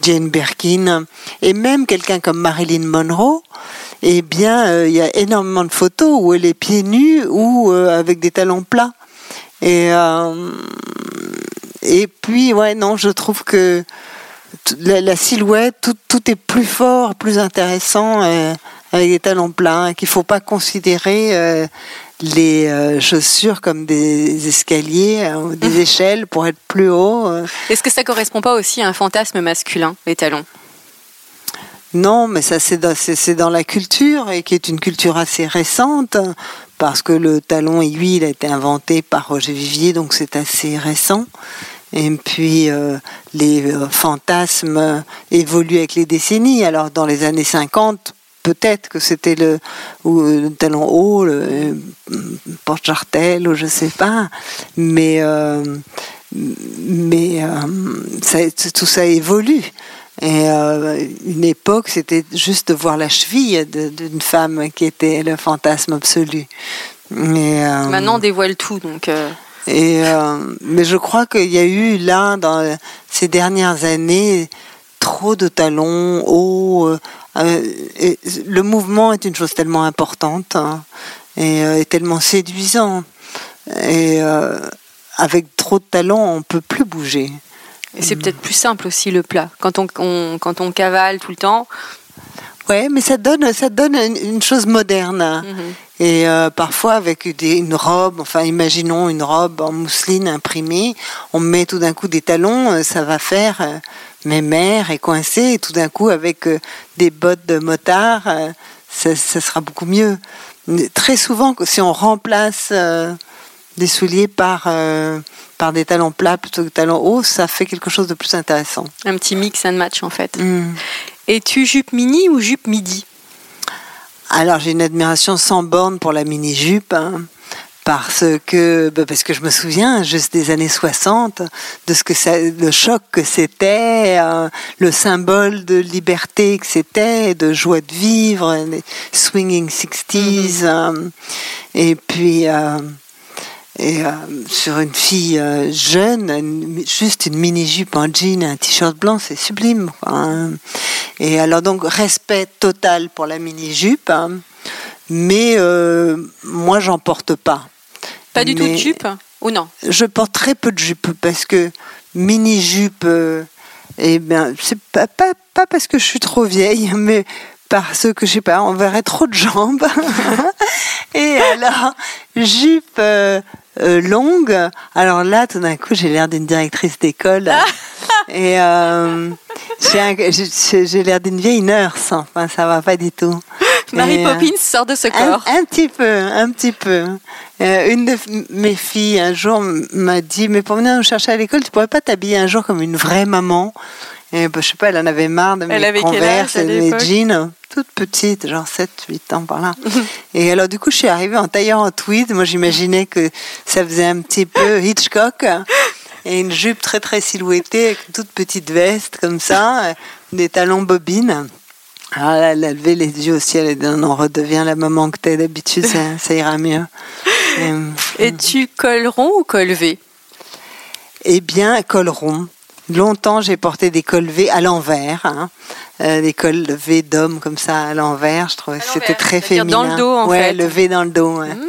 [SPEAKER 4] Jane Birkin, et même quelqu'un comme Marilyn Monroe, eh bien euh, il y a énormément de photos où elle est pieds nus ou euh, avec des talons plats. Et, euh, et puis, ouais, non, je trouve que la, la silhouette, tout, tout est plus fort, plus intéressant euh, avec des talons plats, qu'il faut pas considérer euh, les euh, chaussures comme des escaliers ou des échelles pour être plus haut.
[SPEAKER 1] Est-ce que ça correspond pas aussi à un fantasme masculin, les talons?
[SPEAKER 4] Non, mais ça c'est dans, la culture et qui est une culture assez récente parce que le talon aiguille il a été inventé par Roger Vivier, donc c'est assez récent. Et puis euh, les euh, fantasmes évoluent avec les décennies. Alors dans les années 50, peut-être que c'était le, euh, talon haut, le porte-jartel, ou je sais pas. Mais mais tout ça évolue. Et euh, une époque, c'était juste de voir la cheville d'une femme qui était le fantasme absolu. Et, euh,
[SPEAKER 1] Maintenant, on dévoile tout, donc. euh,
[SPEAKER 4] et, mais je crois qu'il y a eu là, dans ces dernières années, trop de talons hauts. et le mouvement est une chose tellement importante hein, et, et tellement séduisant. Et avec trop de talons, on peut plus bouger.
[SPEAKER 1] Et c'est peut-être plus simple aussi le plat. Quand on, on- quand on cavale tout le temps,
[SPEAKER 4] Ouais, mais ça donne, ça donne une, chose moderne.
[SPEAKER 1] Mhm.
[SPEAKER 4] Et euh, parfois avec des- une robe, enfin imaginons une robe en mousseline imprimée, on met tout d'un coup des talons, euh, ça va faire euh, mémère et coincé, et tout d'un coup avec euh, des bottes de motard, ça, ça sera beaucoup mieux. Mais Très souvent, si on remplace des souliers par, par des talons plats plutôt que talons hauts, ça fait quelque chose de plus intéressant.
[SPEAKER 1] un petit mix and match en fait.
[SPEAKER 4] Mm.
[SPEAKER 1] Es-tu jupe mini ou jupe midi?
[SPEAKER 4] Alors j'ai une admiration sans borne pour la mini-jupe. hein, parce que, bah, parce que je me souviens juste des années 60, de ce que ça, le choc que c'était, euh, le symbole de liberté que c'était, de joie de vivre, les swinging 60s, euh, et puis euh, et euh, sur une fille euh, jeune, une- juste une mini-jupe en jean, un t-shirt blanc, c'est sublime. quoi, hein. Et alors donc respect total pour la mini-jupe, hein, mais euh, moi j'en porte pas.
[SPEAKER 1] Pas du tout de jupe ou non?
[SPEAKER 4] Je porte très peu de jupes parce que mini jupe, euh, eh bien, c'est pas, pas, pas parce que je suis trop vieille, mais parce que je sais pas, on verrait trop de jambes. Et alors, jupe euh, euh, longue. Alors là, tout d'un coup, j'ai l'air d'une directrice d'école. Et euh, j'ai l'air d'une vieille nurse. Enfin, ça va pas du tout.
[SPEAKER 1] Mary
[SPEAKER 4] Et, euh,
[SPEAKER 1] Poppins sort de ce corps.
[SPEAKER 4] un petit peu, un petit peu. Euh, une de mes filles un jour m'a dit mais pour venir nous chercher à l'école, tu pourrais pas t'habiller un jour comme une vraie maman? Et bah, je sais pas, elle en avait marre de
[SPEAKER 1] Elle
[SPEAKER 4] mes
[SPEAKER 1] avait quel
[SPEAKER 4] converses et de mes jeans, toute petite, genre 7, 8 ans par là. et alors du coup, je suis arrivée en tailleur en tweed. Moi, j'imaginais que ça faisait un petit peu Hitchcock. Et une jupe très très silhouettée avec une toute petite veste comme ça, euh, des talons bobines. Alors là, elle a levé les yeux au ciel et dit non, redevient la maman que t'es d'habitude, ça, ça ira mieux. Et,
[SPEAKER 1] Es-tu col rond ou col V?
[SPEAKER 4] Eh bien, col rond. Longtemps, j'ai porté des cols V à l'envers, hein. Euh, des cols V d'homme comme ça à l'envers. Je trouvais que c'était très féminin.
[SPEAKER 1] dans le dos, en
[SPEAKER 4] ouais,
[SPEAKER 1] fait.
[SPEAKER 4] le V dans le dos. ouais.
[SPEAKER 1] Hmm.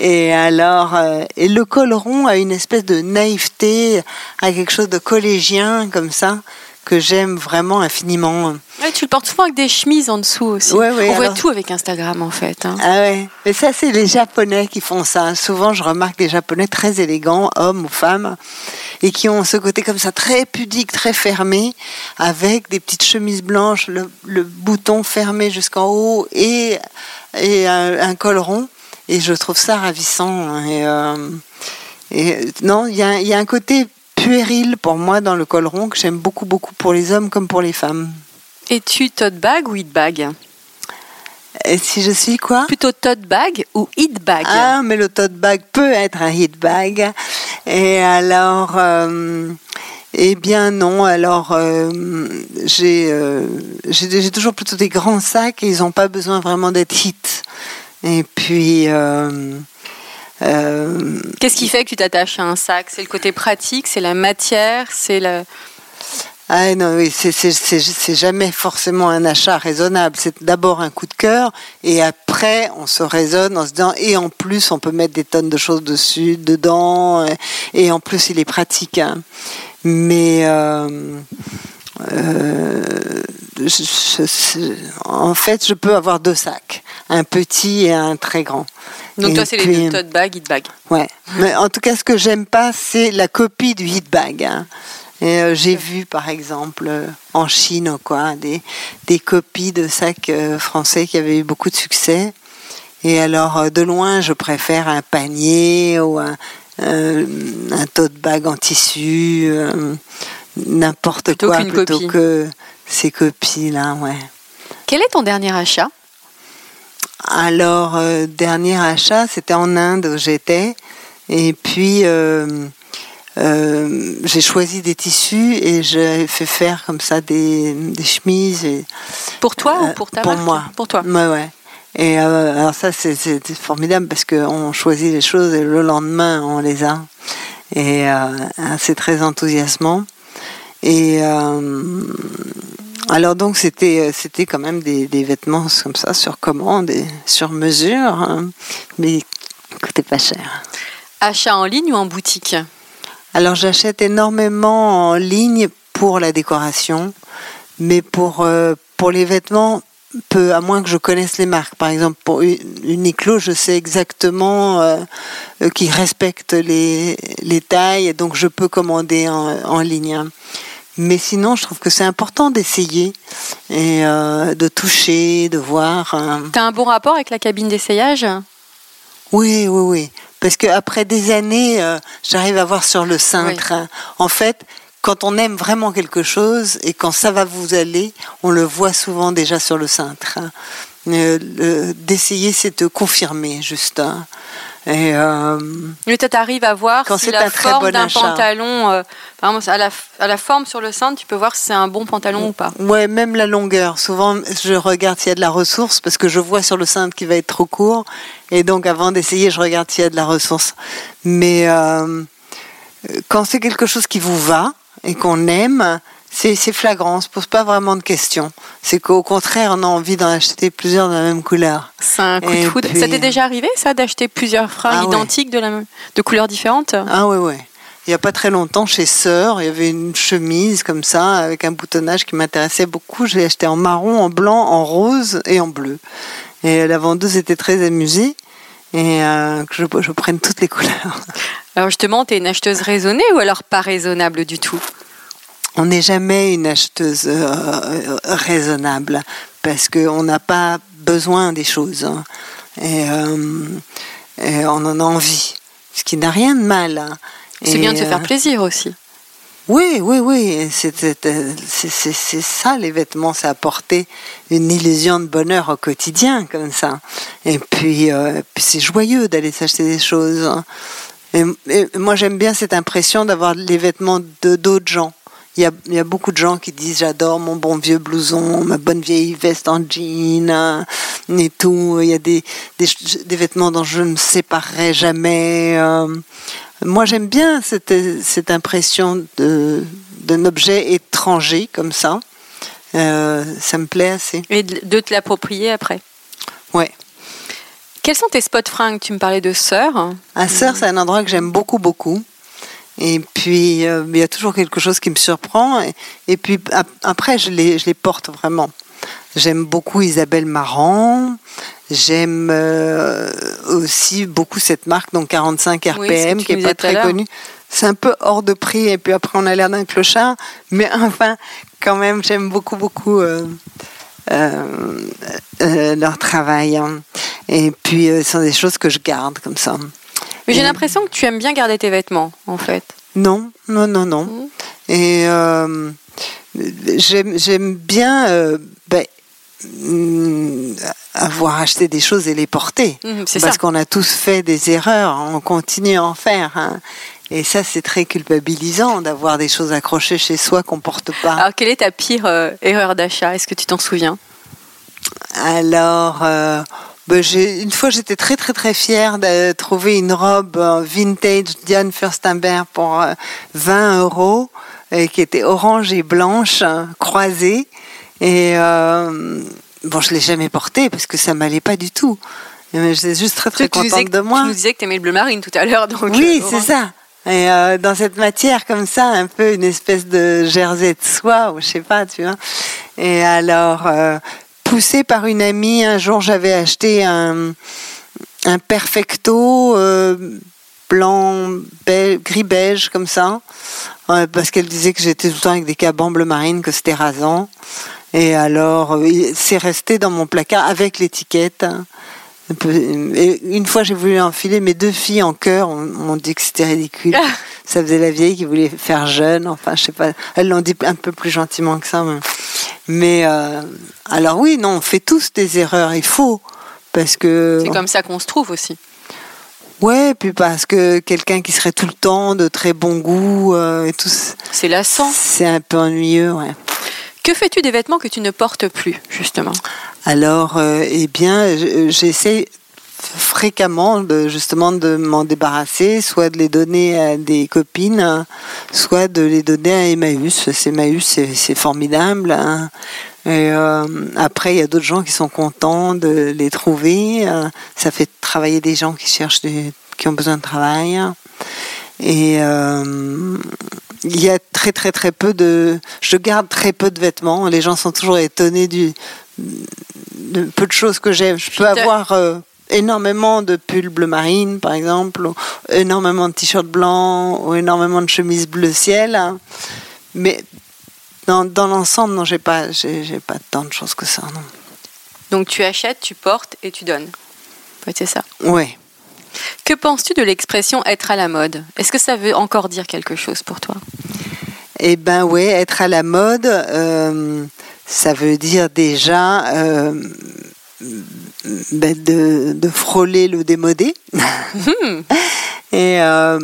[SPEAKER 4] Et alors, euh, et le col rond a une espèce de naïveté, a quelque chose de collégien comme ça que j'aime vraiment infiniment.
[SPEAKER 1] Ouais, tu le portes souvent avec des chemises en dessous aussi.
[SPEAKER 4] Ouais, ouais,
[SPEAKER 1] On voit tout avec Instagram en fait. hein.
[SPEAKER 4] Ah ouais, mais ça c'est les Japonais qui font ça. Souvent je remarque des Japonais très élégants, hommes ou femmes, et qui ont ce côté comme ça très pudique, très fermé, avec des petites chemises blanches, le, le bouton fermé jusqu'en haut et, et un, un col rond. Et je trouve ça ravissant. Et, euh, et, non, il y a, il y a un côté puéril pour moi dans le col rond que j'aime beaucoup, beaucoup pour les hommes comme pour les femmes.
[SPEAKER 1] Es-tu tote bag ou hit bag?
[SPEAKER 4] Et si je suis quoi?
[SPEAKER 1] Plutôt tote bag ou hit bag?
[SPEAKER 4] Ah, mais le tote bag peut être un hit bag. Et alors, euh, eh bien non. Alors, euh, j'ai euh, j'ai toujours plutôt des grands sacs et ils n'ont pas besoin vraiment d'être hit. Et puis. euh, euh,
[SPEAKER 1] Qu'est-ce qui fait que tu t'attaches à un sac? C'est le côté pratique, c'est la matière, c'est la.
[SPEAKER 4] Ah non, oui, c'est- jamais forcément un achat raisonnable. C'est d'abord un coup de cœur et après on se raisonne en se disant et en plus on peut mettre des tonnes de choses dessus, dedans et, et en plus il est pratique. hein. Mais euh, euh, je- je- je- en fait je peux avoir deux sacs, un petit et un très grand.
[SPEAKER 1] Donc
[SPEAKER 4] Et
[SPEAKER 1] toi, c'est les deux tote bag, hit bag.
[SPEAKER 4] Ouais. Mais en tout cas, ce que j'aime pas, c'est la copie du hit bag. hein. Et euh, j'ai vu, par exemple, euh, en Chine, ou quoi, des, des copies de sacs euh, français qui avaient eu beaucoup de succès. Et alors, de loin, je préfère un panier ou un, un tote bag en tissu, n'importe quoi, plutôt
[SPEAKER 1] copie.
[SPEAKER 4] que ces copies-là, ouais.
[SPEAKER 1] Quel est ton dernier achat?
[SPEAKER 4] Alors, euh, dernier achat, c'était en Inde où j'étais. Et puis, euh, euh, j'ai choisi des tissus et j'ai fait faire comme ça des, des chemises. Et,
[SPEAKER 1] Pour toi
[SPEAKER 4] euh,
[SPEAKER 1] ou pour ta
[SPEAKER 4] Pour
[SPEAKER 1] marque?
[SPEAKER 4] moi.
[SPEAKER 1] Pour toi.
[SPEAKER 4] Ouais, ouais. Et euh, alors ça, c'est c'est formidable parce qu'on choisit les choses et le lendemain, on les a. Et euh, c'est très enthousiasmant. Et euh, alors donc, c'était c'était quand même des, des vêtements comme ça, sur commande et sur mesure, hein, mais qui coûtaient pas cher.
[SPEAKER 1] Achat en ligne ou en boutique?
[SPEAKER 4] Alors j'achète énormément en ligne pour la décoration, mais pour, euh, pour les vêtements, peu, à moins que je connaisse les marques. Par exemple, pour Uniqlo, je sais exactement euh, euh, qu'ils respectent les, les tailles, donc je peux commander en, en ligne. hein. Mais sinon, je trouve que c'est important d'essayer et euh, de toucher, de voir. hein.
[SPEAKER 1] T'as un bon rapport avec la cabine d'essayage?
[SPEAKER 4] Oui, oui, oui. Parce qu'après des années, euh, j'arrive à voir sur le cintre. hein. En fait, quand on aime vraiment quelque chose et quand ça va vous aller, on le voit souvent déjà sur le cintre. hein. Euh, D'essayer, c'est de confirmer, juste. hein. Et, euh,
[SPEAKER 1] Mais tu arrives à voir
[SPEAKER 4] Quand
[SPEAKER 1] si la
[SPEAKER 4] un
[SPEAKER 1] forme
[SPEAKER 4] bon
[SPEAKER 1] d'un pantalon, euh, par exemple, à la, à la forme sur le cintre, tu peux voir si c'est un bon pantalon ou pas.
[SPEAKER 4] Ouais, même la longueur. Souvent, je regarde s'il y a de la ressource parce que je vois sur le cintre qu'il va être trop court. Et donc, avant d'essayer, je regarde s'il y a de la ressource. Mais euh, quand c'est quelque chose qui vous va et qu'on aime, c'est flagrant, on se pose pas vraiment de questions. C'est qu'au contraire, on a envie d'en acheter plusieurs de la même couleur.
[SPEAKER 1] C'est un coup de foudre. Ça t'est déjà arrivé, ça, d'acheter plusieurs fringues
[SPEAKER 4] Ah ouais.
[SPEAKER 1] identiques de, la, de couleurs différentes?
[SPEAKER 4] Ah ouais, ouais. Il n'y a pas très longtemps, chez Sœur, il y avait une chemise comme ça, avec un boutonnage qui m'intéressait beaucoup. J'ai acheté en marron, en blanc, en rose et en bleu. Et la vendeuse était très amusée et euh, que je, je prenne toutes les couleurs.
[SPEAKER 1] Alors justement, t'es une acheteuse raisonnée ou alors pas raisonnable du tout?
[SPEAKER 4] On n'est jamais une acheteuse euh, euh, raisonnable parce qu'on n'a pas besoin des choses hein. et, euh, et on en a envie, ce qui n'a rien de mal. hein.
[SPEAKER 1] C'est bien de se faire plaisir aussi.
[SPEAKER 4] Oui, oui, oui. C'est ça, les vêtements, c'est apporter une illusion de bonheur au quotidien, comme ça. Et puis, euh, puis c'est joyeux d'aller s'acheter des choses. hein. Et, et moi, j'aime bien cette impression d'avoir les vêtements de d'autres gens. Il y, a, il y a beaucoup de gens qui disent j'adore mon bon vieux blouson, ma bonne vieille veste en jean hein, et tout. Il y a des, des, des vêtements dont je ne me séparerai jamais. euh. Moi, j'aime bien cette, cette impression d'un objet étranger comme ça. Euh, ça me plaît assez.
[SPEAKER 1] Et de de te l'approprier après?
[SPEAKER 4] Ouais.
[SPEAKER 1] Quels sont tes spots fringues? Tu me parlais de sœur.
[SPEAKER 4] À Sœur, c'est un endroit que j'aime beaucoup, beaucoup. Et puis, euh, il y a toujours quelque chose qui me surprend. Et, et puis, ap- après, je les, je les porte vraiment. J'aime beaucoup Isabelle Marant. J'aime euh, aussi beaucoup cette marque, donc 45
[SPEAKER 1] Oui, ce
[SPEAKER 4] RPM, qui n'est pas très connue. C'est un peu hors de prix, et puis après, on a l'air d'un clochard. Mais enfin, quand même, j'aime beaucoup, beaucoup euh, leur travail. hein. Et puis, ce sont des choses que je garde comme ça.
[SPEAKER 1] Mais j'ai l'impression que tu aimes bien garder tes vêtements, en fait.
[SPEAKER 4] Non, non, non, non.
[SPEAKER 1] Mhm.
[SPEAKER 4] Et euh, j'aime j'aime bien euh, ben, mm, avoir acheté des choses et les porter.
[SPEAKER 1] C'est
[SPEAKER 4] Parce qu'on a tous fait des erreurs, on continue à en faire. hein. Et ça, c'est très culpabilisant d'avoir des choses accrochées chez soi qu'on porte pas.
[SPEAKER 1] Alors, quelle est ta pire euh, erreur d'achat? Est-ce que tu t'en souviens?
[SPEAKER 4] Alors, euh, j'ai- une fois, j'étais très très très fière de trouver une robe euh, vintage Diane Furstenberg pour euh, 20 euros, euh, qui était orange et blanche, hein, croisée. Et euh, bon, je l'ai jamais portée parce que ça m'allait pas du tout. Mais j'étais juste très très
[SPEAKER 1] tu,
[SPEAKER 4] contente de moi.
[SPEAKER 1] tu nous disais que tu aimais le bleu marine tout à l'heure. donc,
[SPEAKER 4] Oui,
[SPEAKER 1] euh,
[SPEAKER 4] c'est ça. Et euh, dans cette matière comme ça, un peu une espèce de jersey de soie, ou je sais pas, tu vois. Et alors, euh, poussée par une amie, un jour j'avais acheté un, perfecto euh, blanc, gris beige comme ça, parce qu'elle disait que j'étais tout le temps avec des cabans bleu marine, que c'était rasant. Et alors, euh, c'est resté dans mon placard avec l'étiquette. une fois, j'ai voulu enfiler mes deux filles en chœur. On m'ont dit que c'était ridicule. Ça faisait la vieille qui voulait faire jeune. Enfin, je sais pas. Elles l'ont dit un peu plus gentiment que ça. Mais, mais, euh, alors oui, non, on fait tous des erreurs. Il faut parce que
[SPEAKER 1] C'est comme ça qu'on se trouve aussi.
[SPEAKER 4] ouais, puis parce que quelqu'un qui serait tout le temps de très bon goût euh, et tout,
[SPEAKER 1] C'est lassant.
[SPEAKER 4] c'est un peu ennuyeux. Ouais.
[SPEAKER 1] Que fais-tu des vêtements que tu ne portes plus, justement?
[SPEAKER 4] Alors, euh, eh bien, j'essaie fréquemment de justement de m'en débarrasser, soit de les donner à des copines, hein, soit de les donner à Emmaüs. Que Emmaüs, c'est c'est formidable. hein. Et euh, après, il y a d'autres gens qui sont contents de les trouver. euh, ça fait travailler des gens qui cherchent, des, qui ont besoin de travail. Et euh, il y a très très très peu de. Je garde très peu de vêtements. Les gens sont toujours étonnés du de peu de choses que j'aime. Je peux avoir euh, énormément de pulls bleu marine, par exemple, ou énormément de t-shirts blancs, ou énormément de chemises bleu ciel. hein. Mais dans, dans l'ensemble, non, j'ai pas, j'ai, pas tant de choses que ça, non.
[SPEAKER 1] Donc tu achètes, tu portes et tu donnes. C'est ça.
[SPEAKER 4] Ouais.
[SPEAKER 1] Que penses-tu de l'expression être à la mode Est-ce que ça veut encore dire quelque chose pour toi?
[SPEAKER 4] Eh ben ouais, être à la mode, euh, ça veut dire déjà euh, de, de frôler le démodé. Et euh,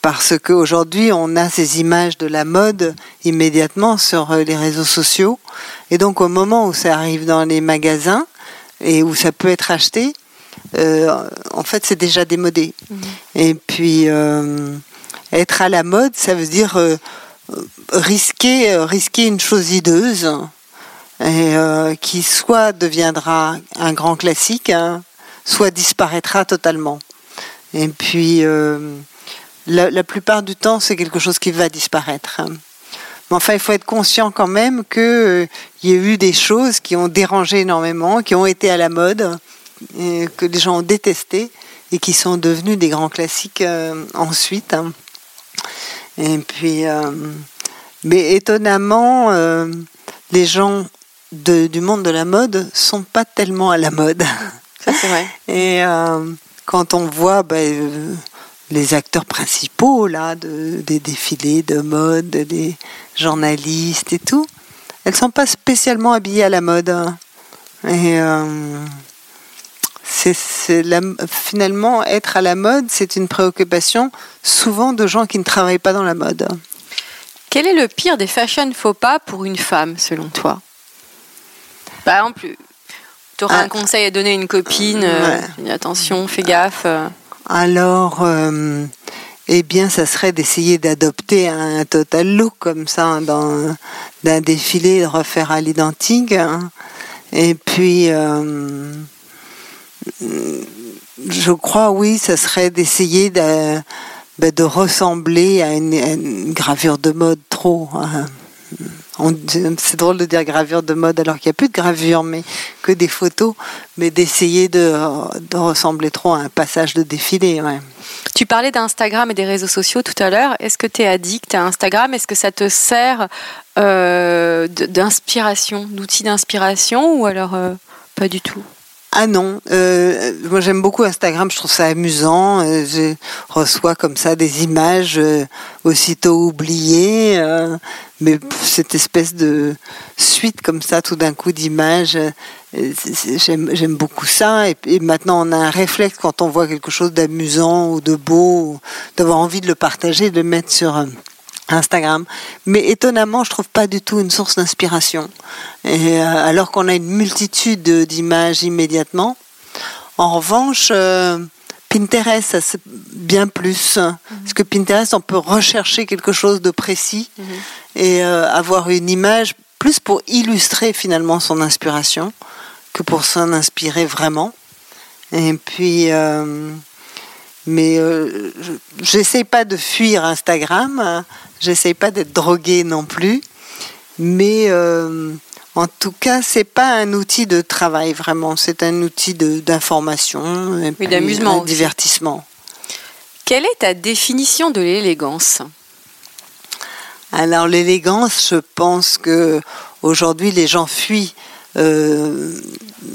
[SPEAKER 4] parce qu'aujourd'hui, on a ces images de la mode immédiatement sur euh, les réseaux sociaux. Et donc, au moment où ça arrive dans les magasins et où ça peut être acheté, euh, en fait, c'est déjà démodé. Et puis, euh, être à la mode, ça veut dire euh, risquer, risquer une chose hideuse et qui soit deviendra un grand classique, hein, soit disparaîtra totalement. Et puis, la, la, plupart du temps, c'est quelque chose qui va disparaître. Hein. Mais enfin, il faut être conscient quand même qu'il euh, y a eu des choses qui ont dérangé énormément, qui ont été à la mode, que les gens ont détesté et qui sont devenus des grands classiques euh, ensuite. Hein. Et puis, euh, mais étonnamment, les gens du monde de la mode sont pas tellement à la mode.
[SPEAKER 1] Ça, c'est vrai.
[SPEAKER 4] Et quand on voit ben, les acteurs principaux là, des défilés de mode, des journalistes et tout, elles sont pas spécialement habillées à la mode. Hein. Et euh, c'est, finalement, être à la mode, c'est une préoccupation souvent de gens qui ne travaillent pas dans la mode.
[SPEAKER 1] Quel est le pire des fashion faux pas pour une femme, selon toi? Par exemple, tu auras un ah. conseil à donner à une copine euh, Attention, fais gaffe. Euh.
[SPEAKER 4] Alors, euh, eh bien, ça serait d'essayer d'adopter un total look comme ça dans d'un défilé, de refaire à l'identique. Hein. Et puis, euh, je crois, oui, ça serait d'essayer de, ben, de ressembler à une, gravure de mode trop. Hein. C'est drôle de dire gravure de mode alors qu'il n'y a plus de gravure, mais que des photos, mais d'essayer de, ressembler trop à un passage de défilé.
[SPEAKER 1] Tu parlais d'Instagram et des réseaux sociaux tout à l'heure. Est-ce que tu es addict à Instagram? Est-ce que ça te sert euh, d'inspiration, d'outil d'inspiration ou alors euh, pas du tout?
[SPEAKER 4] Ah non, euh, moi j'aime beaucoup Instagram, je trouve ça amusant. Euh, je reçois comme ça des images euh, aussitôt oubliées, mais cette espèce de suite comme ça, tout d'un coup d'images, j'aime beaucoup ça. Et, et, maintenant on a un réflexe quand on voit quelque chose d'amusant ou de beau, d'avoir envie de le partager, de le mettre sur Instagram. Mais étonnamment, je trouve pas du tout une source d'inspiration. Et euh, alors qu'on a une multitude d'images immédiatement. En revanche, euh, Pinterest, ça c'est bien plus. Mhm. Parce que Pinterest, on peut rechercher quelque chose de précis mhm. et euh, avoir une image plus pour illustrer finalement son inspiration que pour s'en inspirer vraiment. Et puis, mais j'essaie pas de fuir Instagram. J'essaye pas d'être droguée non plus, mais euh, en tout cas, c'est pas un outil de travail vraiment. C'est un outil d'information et d'amusement, de divertissement.
[SPEAKER 1] Quelle est ta définition de l'élégance?
[SPEAKER 4] Alors l'élégance, je pense que aujourd'hui les gens fuient, euh,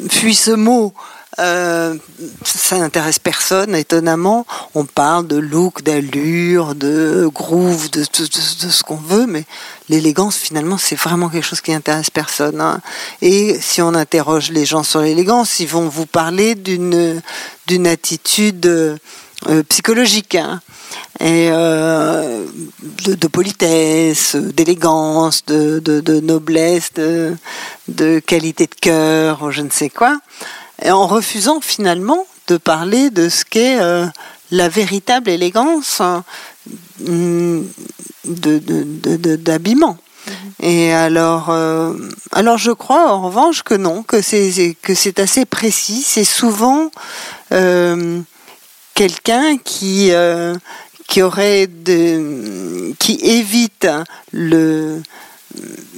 [SPEAKER 4] fuient ce mot euh, ça n'intéresse personne, étonnamment. On parle de look, d'allure, de groove, de, ce qu'on veut, mais l'élégance, finalement, c'est vraiment quelque chose qui n'intéresse personne. Hein. Et si on interroge les gens sur l'élégance, ils vont vous parler d'une d'une attitude euh, psychologique. Hein. et euh, de, politesse, d'élégance, de, de, noblesse, de, de qualité de cœur, je ne sais quoi en refusant finalement de parler de ce qu'est euh, la véritable élégance hein, d'habillement. Mhm. Et alors, euh, alors je crois en revanche que non, que c'est que c'est assez précis. C'est souvent euh, quelqu'un qui qui aurait de, qui évite le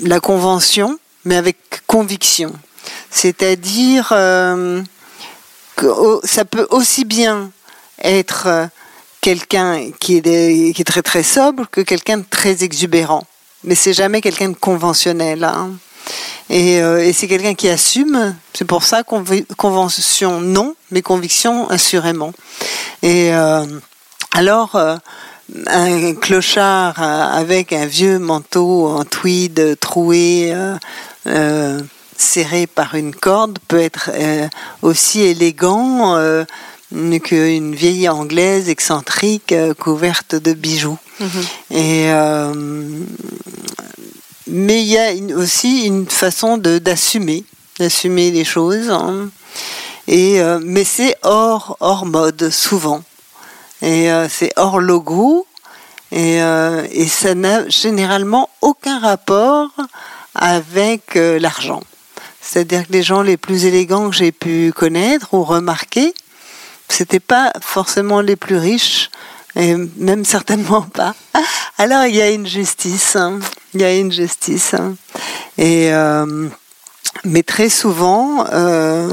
[SPEAKER 4] la convention, mais avec conviction. C'est-à-dire euh, que ça peut aussi bien être euh, quelqu'un qui est, qui est très très sobre que quelqu'un de très exubérant. Mais c'est jamais quelqu'un de conventionnel. Hein. Et, euh, et c'est quelqu'un qui assume. C'est pour ça convention non, mais conviction assurément. Et alors un clochard avec un vieux manteau en tweed troué. Serré par une corde peut être euh, aussi élégant euh, qu'une vieille anglaise excentrique euh, couverte de bijoux. Mhm. Et mais il y a aussi une façon d'assumer, d'assumer les choses. Hein. Et mais c'est hors hors mode souvent. Et c'est hors logo. Et, et ça n'a généralement aucun rapport avec l'argent. C'est-à-dire que les gens les plus élégants que j'ai pu connaître ou remarquer, c'était pas forcément les plus riches, et même certainement pas. Alors il y a une justice, hein. il y a une justice. hein. Et euh, mais très souvent, euh,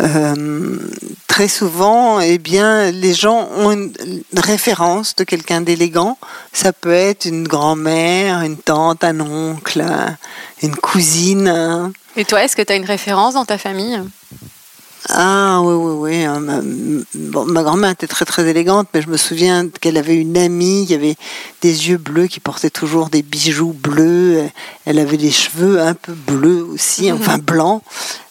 [SPEAKER 4] euh, très souvent, eh bien, les gens ont une, référence de quelqu'un d'élégant. Ça peut être une grand-mère, une tante, un oncle, une cousine.
[SPEAKER 1] Et toi, est-ce que tu as une référence dans ta famille?
[SPEAKER 4] Ah oui, oui, oui. hein, Ma, bon, ma grand-mère était très, très élégante, mais je me souviens qu'elle avait une amie qui avait des yeux bleus, qui portait toujours des bijoux bleus. Elle avait des cheveux un peu bleus aussi, enfin blancs.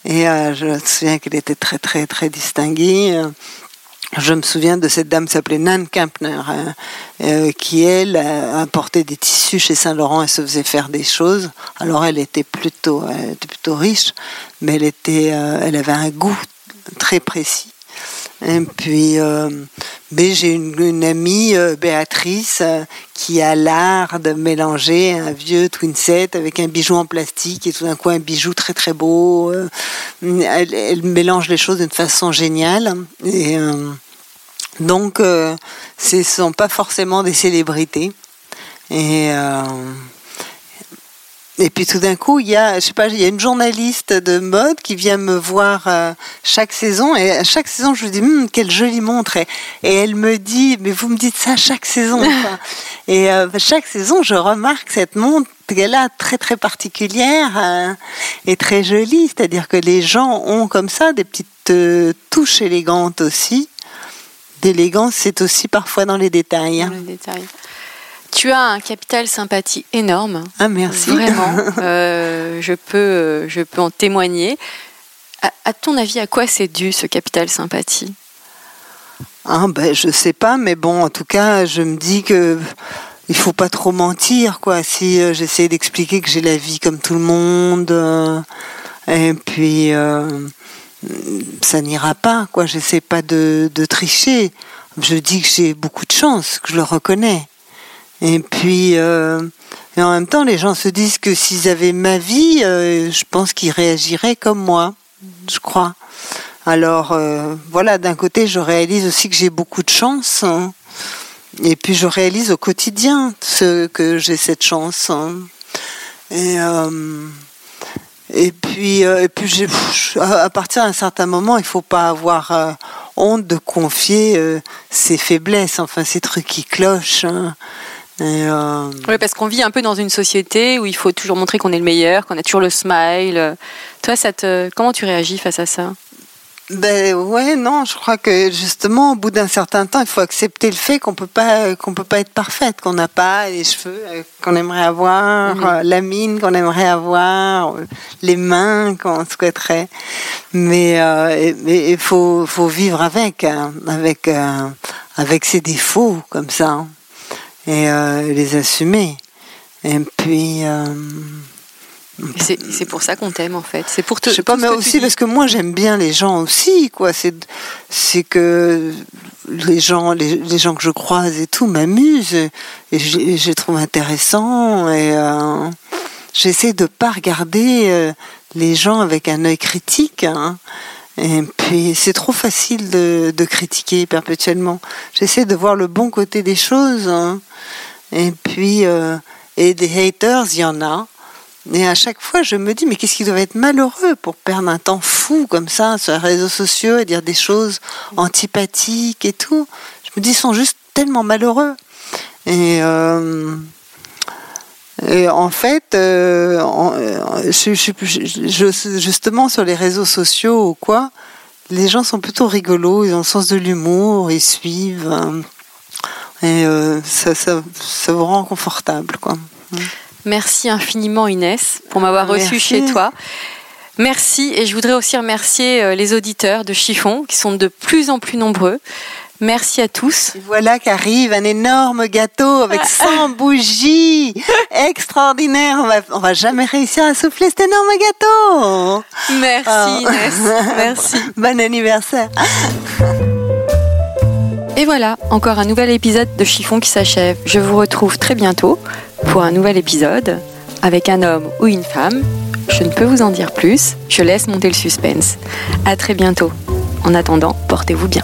[SPEAKER 4] Et euh, je me souviens qu'elle était très, très, très distinguée. Euh, Je me souviens de cette dame qui s'appelait Nan Kempner, hein, euh, qui, elle, euh, importait des tissus chez Saint-Laurent et se faisait faire des choses. Alors, elle était plutôt, elle était plutôt riche, mais elle, était, euh, elle avait un goût très précis. Et puis, euh, mais j'ai une, amie, euh, Béatrice, euh, qui a l'art de mélanger un vieux twin set avec un bijou en plastique et tout d'un coup un bijou très très beau. Euh, Elle, mélange les choses d'une façon géniale. Et donc, ce ne sont pas forcément des célébrités. Et et puis tout d'un coup, il y a, je sais pas, il y a une journaliste de mode qui vient me voir euh, chaque saison et à chaque saison, je lui dis, Hum, quelle jolie montre. Et, et elle me dit, mais vous me dites ça chaque saison. quoi. et euh, chaque saison, je remarque cette montre qu'elle a très très particulière euh, et très jolie. C'est-à-dire que les gens ont comme ça des petites euh, touches élégantes aussi. D'élégance, c'est aussi parfois dans les détails.
[SPEAKER 1] dans les détails Tu as un capital sympathie énorme.
[SPEAKER 4] Ah merci.
[SPEAKER 1] Vraiment. Euh, je, peux, je peux en témoigner. À, à ton avis, à quoi c'est dû ce capital sympathie?
[SPEAKER 4] Ah ben je sais pas, mais bon, en tout cas, je me dis que il faut pas trop mentir, quoi. Si euh, j'essaie d'expliquer que j'ai la vie comme tout le monde, euh, et puis euh, ça n'ira pas, quoi. J'essaie pas de, de tricher. Je dis que j'ai beaucoup de chance, que je le reconnais. Et puis, euh, et en même temps, les gens se disent que s'ils avaient ma vie, euh, je pense qu'ils réagiraient comme moi, je crois. Alors euh, voilà, d'un côté, je réalise aussi que j'ai beaucoup de chance. hein. Et puis je réalise au quotidien que j'ai cette chance. hein. Et, et puis, et puis à partir d'un certain moment, il faut pas avoir honte de confier ses faiblesses, enfin ces trucs qui clochent. hein. Euh,
[SPEAKER 1] Oui, parce qu'on vit un peu dans une société où il faut toujours montrer qu'on est le meilleur, qu'on a toujours le smile. Toi, ça te... comment tu réagis face à ça?
[SPEAKER 4] Ben ouais, non, je crois que justement, au bout d'un certain temps, il faut accepter le fait qu'on peut pas, qu'on peut pas être parfaite, qu'on n'a pas les cheveux euh, qu'on aimerait avoir,
[SPEAKER 1] Mhm.
[SPEAKER 4] euh, la mine qu'on aimerait avoir, les mains qu'on souhaiterait. Mais euh, il faut, faut vivre avec, hein, avec, euh, avec ses défauts comme ça, hein, et euh, les assumer. Et puis. euh,
[SPEAKER 1] C'est pour ça qu'on t'aime en fait. C'est pour te.
[SPEAKER 4] je sais pas, mais aussi parce que moi j'aime bien les gens aussi, quoi. C'est, que les gens, les, les gens que je croise et tout m'amusent et je, je les trouve intéressants et euh, j'essaie de pas regarder euh, les gens avec un œil critique. hein. Et puis c'est trop facile de, de critiquer perpétuellement. J'essaie de voir le bon côté des choses. hein. Et puis euh, et des haters, il y en a. Et à chaque fois, je me dis, mais qu'est-ce qu'ils doivent être malheureux pour perdre un temps fou comme ça sur les réseaux sociaux et dire des choses antipathiques et tout? Je me dis, ils sont juste tellement malheureux. Et, euh, et en fait, euh, en- euh, je, je- je- je- justement sur les réseaux sociaux ou quoi, les gens sont plutôt rigolos, ils ont le sens de l'humour, ils suivent. hein. et euh, ça, ça, ça vous rend confortable, quoi.
[SPEAKER 1] Merci infiniment Inès pour m'avoir reçu
[SPEAKER 4] Merci.
[SPEAKER 1] chez toi. Merci et je voudrais aussi remercier euh, les auditeurs de Chiffon qui sont de plus en plus nombreux. Merci à tous.
[SPEAKER 4] Et voilà qu'arrive un énorme gâteau avec 100 bougies. Extraordinaire. On va, on va jamais réussir à souffler cet énorme gâteau.
[SPEAKER 1] Merci
[SPEAKER 4] Ah.
[SPEAKER 1] Inès. Merci.
[SPEAKER 4] Bon anniversaire.
[SPEAKER 1] Et voilà, encore un nouvel épisode de Chiffon qui s'achève. Je vous retrouve très bientôt pour un nouvel épisode avec un homme ou une femme. Je ne peux vous en dire plus, je laisse monter le suspense. À très bientôt. En attendant, portez-vous bien.